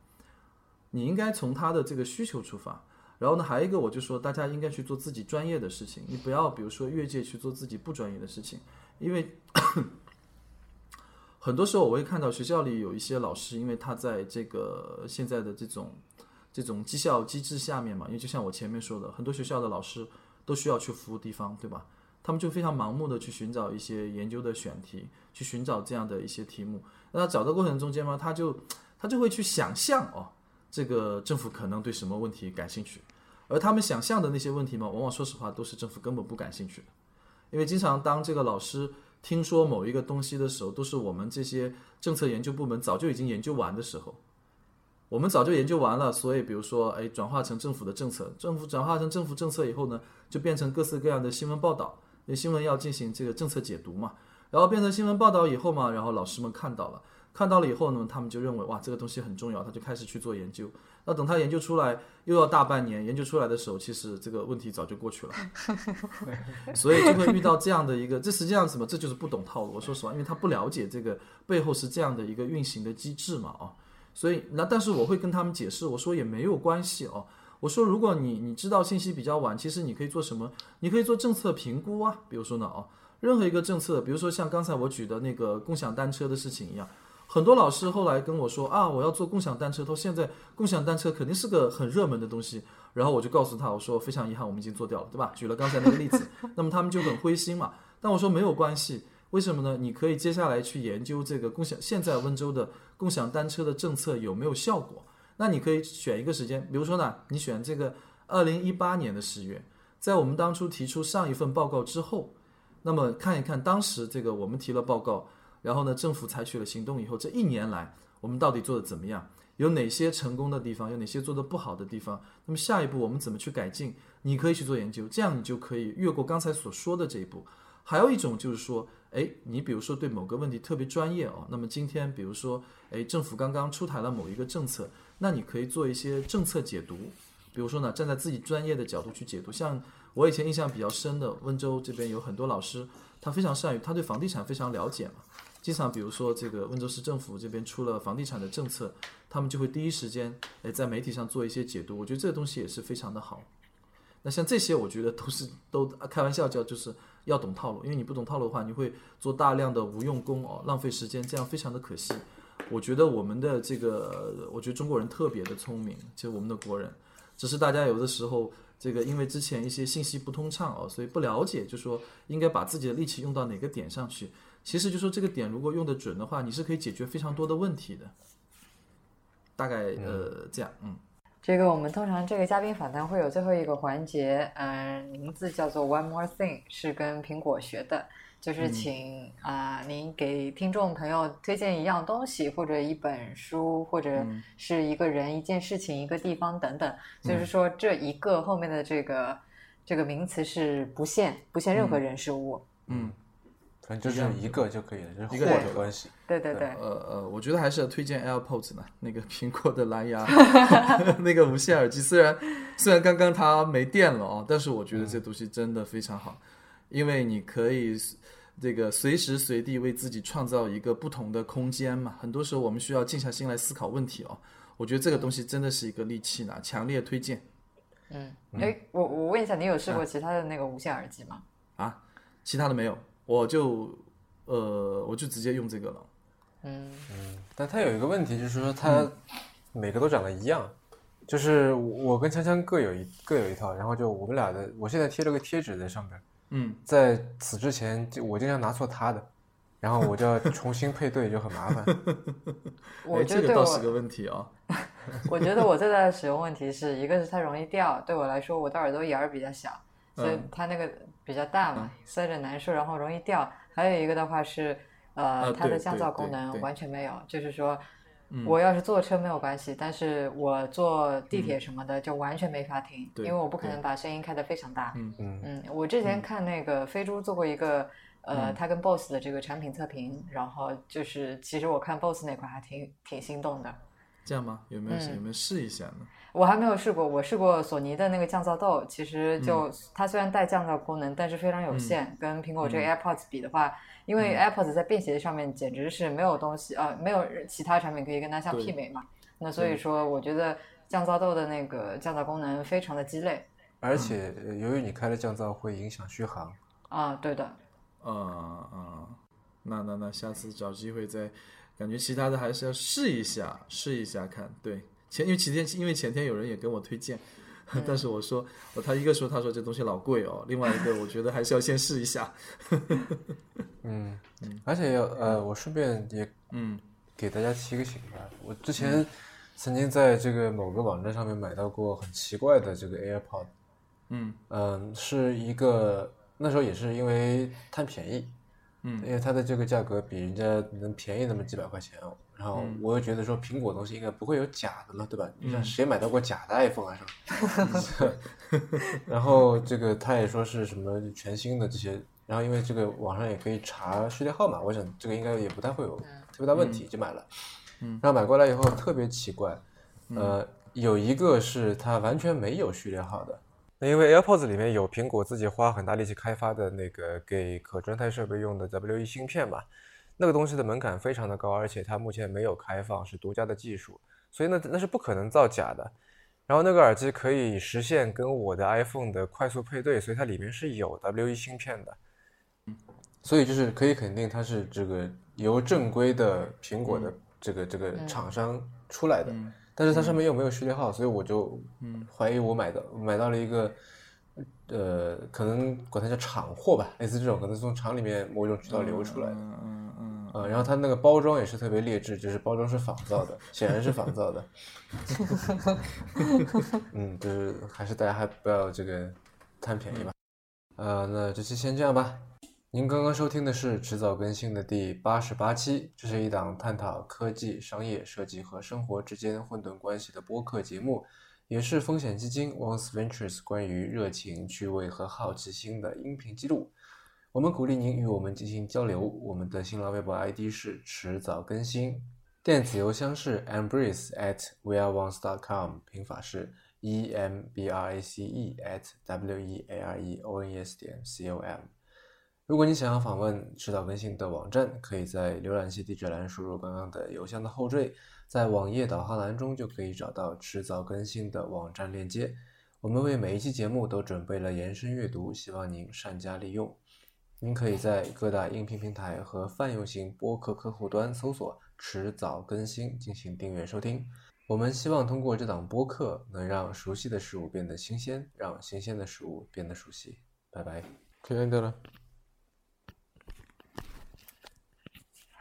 你应该从他的这个需求出发。然后呢，还有一个，我就说大家应该去做自己专业的事情，你不要比如说越界去做自己不专业的事情，因为 很多时候我会看到学校里有一些老师，因为他在这个现在的这种这种绩效机制下面嘛，因为就像我前面说的，很多学校的老师都需要去服务地方，对吧？他们就非常盲目的去寻找一些研究的选题，去寻找这样的一些题目。那找的过程中间嘛，他就他就会去想象哦。这个政府可能对什么问题感兴趣，而他们想象的那些问题嘛，往往说实话都是政府根本不感兴趣的。因为经常当这个老师听说某一个东西的时候，都是我们这些政策研究部门早就已经研究完的时候，我们早就研究完了。所以，比如说，哎，转化成政府的政策，政府转化成政府政策以后呢，就变成各式各样的新闻报道。那新闻要进行这个政策解读嘛，然后变成新闻报道以后嘛，然后老师们看到了。看到了以后呢，他们就认为哇，这个东西很重要，他就开始去做研究。那等他研究出来，又要大半年。研究出来的时候，其实这个问题早就过去了。所以就会遇到这样的一个，这实际上什么？这就是不懂套路。我说实话，因为他不了解这个背后是这样的一个运行的机制嘛，啊。所以那但是我会跟他们解释，我说也没有关系哦。我说，如果你你知道信息比较晚，其实你可以做什么？你可以做政策评估啊。比如说呢，哦，任何一个政策，比如说像刚才我举的那个共享单车的事情一样，很多老师后来跟我说啊，我要做共享单车，他说现在共享单车肯定是个很热门的东西。然后我就告诉他，我说非常遗憾，我们已经做掉了，对吧？举了刚才那个例子，那么他们就很灰心嘛。但我说没有关系，为什么呢？你可以接下来去研究这个共享，现在温州的共享单车的政策有没有效果？那你可以选一个时间，比如说呢，你选这个二零一八年的十月，在我们当初提出上一份报告之后，那么看一看当时这个我们提了报告，然后呢，政府采取了行动以后，这一年来我们到底做的怎么样？有哪些成功的地方？有哪些做的不好的地方？那么下一步我们怎么去改进？你可以去做研究，这样你就可以越过刚才所说的这一步。还有一种就是说，哎，你比如说对某个问题特别专业哦，那么今天比如说，哎，政府刚刚出台了某一个政策，那你可以做一些政策解读。比如说呢，站在自己专业的角度去解读。像我以前印象比较深的，温州这边有很多老师，他非常善于，他对房地产非常了解嘛。经常比如说这个温州市政府这边出了房地产的政策，他们就会第一时间诶在媒体上做一些解读。我觉得这个东西也是非常的好。那像这些，我觉得都是都开玩笑叫就是要懂套路，因为你不懂套路的话，你会做大量的无用功哦，浪费时间，这样非常的可惜。我觉得我们的这个，我觉得中国人特别的聪明，就我们的国人，只是大家有的时候这个因为之前一些信息不通畅哦，所以不了解，就说应该把自己的力气用到哪个点上去。其实就说这个点如果用得准的话，你是可以解决非常多的问题的。大概呃这样，嗯。这个我们通常这个嘉宾访谈会有最后一个环节，嗯，名字叫做 One More Thing，是跟苹果学的，就是请啊您给听众朋友推荐一样东西，或者一本书，或者是一个人、一件事情、一个地方等等。就是说这一个后面的这个这个名词是不限不限任何人事物。嗯。反正就是一个就可以了，就是或者关系。对对对。呃呃，我觉得还是要推荐 AirPods 呢，那个苹果的蓝牙 那个无线耳机。虽然虽然刚刚它没电了哦，但是我觉得这东西真的非常好，因为你可以这个随时随地为自己创造一个不同的空间嘛。很多时候我们需要静下心来思考问题哦。我觉得这个东西真的是一个利器呢，强烈推荐。嗯，哎，我我问一下，你有试过其他的那个无线耳机吗？啊，其他的没有。我就，呃，我就直接用这个了。嗯嗯，但它有一个问题，就是说它每个都长得一样，就是我跟锵锵各有一各有一套，然后就我们俩的，我现在贴了个贴纸在上边。嗯，在此之前，就我经常拿错他的，然后我就要重新配对，就很麻烦。我这个倒是个问题啊。我觉得我最大的使用问题是一个是它容易掉，对我来说，我的耳朵眼儿比较小，所以它那个。比较大嘛，塞着难受，然后容易掉。还有一个的话是，呃，它的降噪功能完全没有，就是说，我要是坐车没有关系，但是我坐地铁什么的就完全没法听，因为我不可能把声音开得非常大。嗯。嗯。嗯，我之前看那个飞猪做过一个，呃，他跟 BOSS 的这个产品测评，然后就是其实我看 BOSS 那款还挺挺心动的。这样吗？有没有有没有试一下呢？我还没有试过，我试过索尼的那个降噪豆，其实就它虽然带降噪功能，但是非常有限。跟苹果这个 AirPods 比的话，因为 AirPods 在便携上面简直是没有东西，呃，没有其他产品可以跟它相媲美嘛。那所以说，我觉得降噪豆的那个降噪功能非常的鸡肋。而且由于你开了降噪，会影响续航。啊，对的。啊啊，那那那下次找机会再。感觉其他的还是要试一下，试一下看。对，前因为前天因为前天有人也跟我推荐，但是我说，我他一个说他说这东西老贵哦，另外一个我觉得还是要先试一下。嗯嗯，而且要呃，我顺便也嗯给大家提个醒吧。我之前曾经在这个某个网站上面买到过很奇怪的这个 AirPod。嗯嗯，是一个那时候也是因为贪便宜。嗯，因为它的这个价格比人家能便宜那么几百块钱，然后我又觉得说苹果东西应该不会有假的了，对吧？你看谁买到过假的 iPhone 啊？然后这个他也说是什么全新的这些，然后因为这个网上也可以查序列号码，我想这个应该也不太会有特别大问题，就买了。嗯，然后买过来以后特别奇怪，呃，有一个是它完全没有序列号的。那因为 AirPods 里面有苹果自己花很大力气开发的那个给可穿戴设备用的 W1 芯片嘛，那个东西的门槛非常的高，而且它目前没有开放，是独家的技术，所以那那是不可能造假的。然后那个耳机可以实现跟我的 iPhone 的快速配对，所以它里面是有 W1 芯片的。所以就是可以肯定它是这个由正规的苹果的这个这个厂商出来的，但是它上面又没有序列号，所以我就怀疑我买的买到了一个呃，可能管它叫厂货吧，类似这种，可能从厂里面某种渠道流出来的。嗯嗯嗯，啊，然后它那个包装也是特别劣质，就是包装是仿造的，显然是仿造的。嗯，就是还是大家还不要这个贪便宜吧。呃，那这期先这样吧。您刚刚收听的是迟早更新的第八十八期，这是一档探讨科技、商业、设计和生活之间混沌关系的播客节目，也是风险基金 Once Ventures 关于热情、趣味和好奇心的音频记录。我们鼓励您与我们进行交流。我们的新浪微博 ID 是迟早更新，电子邮箱是 embrace at weareones.com，拼法是 e m b r a c e at w e a r e o n e s 点 c o m。如果你想要访问迟早更新的网站，可以在浏览器地址栏输入刚刚的邮箱的后缀，在网页导航栏中就可以找到迟早更新的网站链接。我们为每一期节目都准备了延伸阅读，希望您善加利用。您可以在各大音频平台和泛用型播客客户端搜索“迟早更新”进行订阅收听。我们希望通过这档播客，能让熟悉的事物变得新鲜，让新鲜的事物变得熟悉。拜拜，可以的了。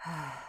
sigh.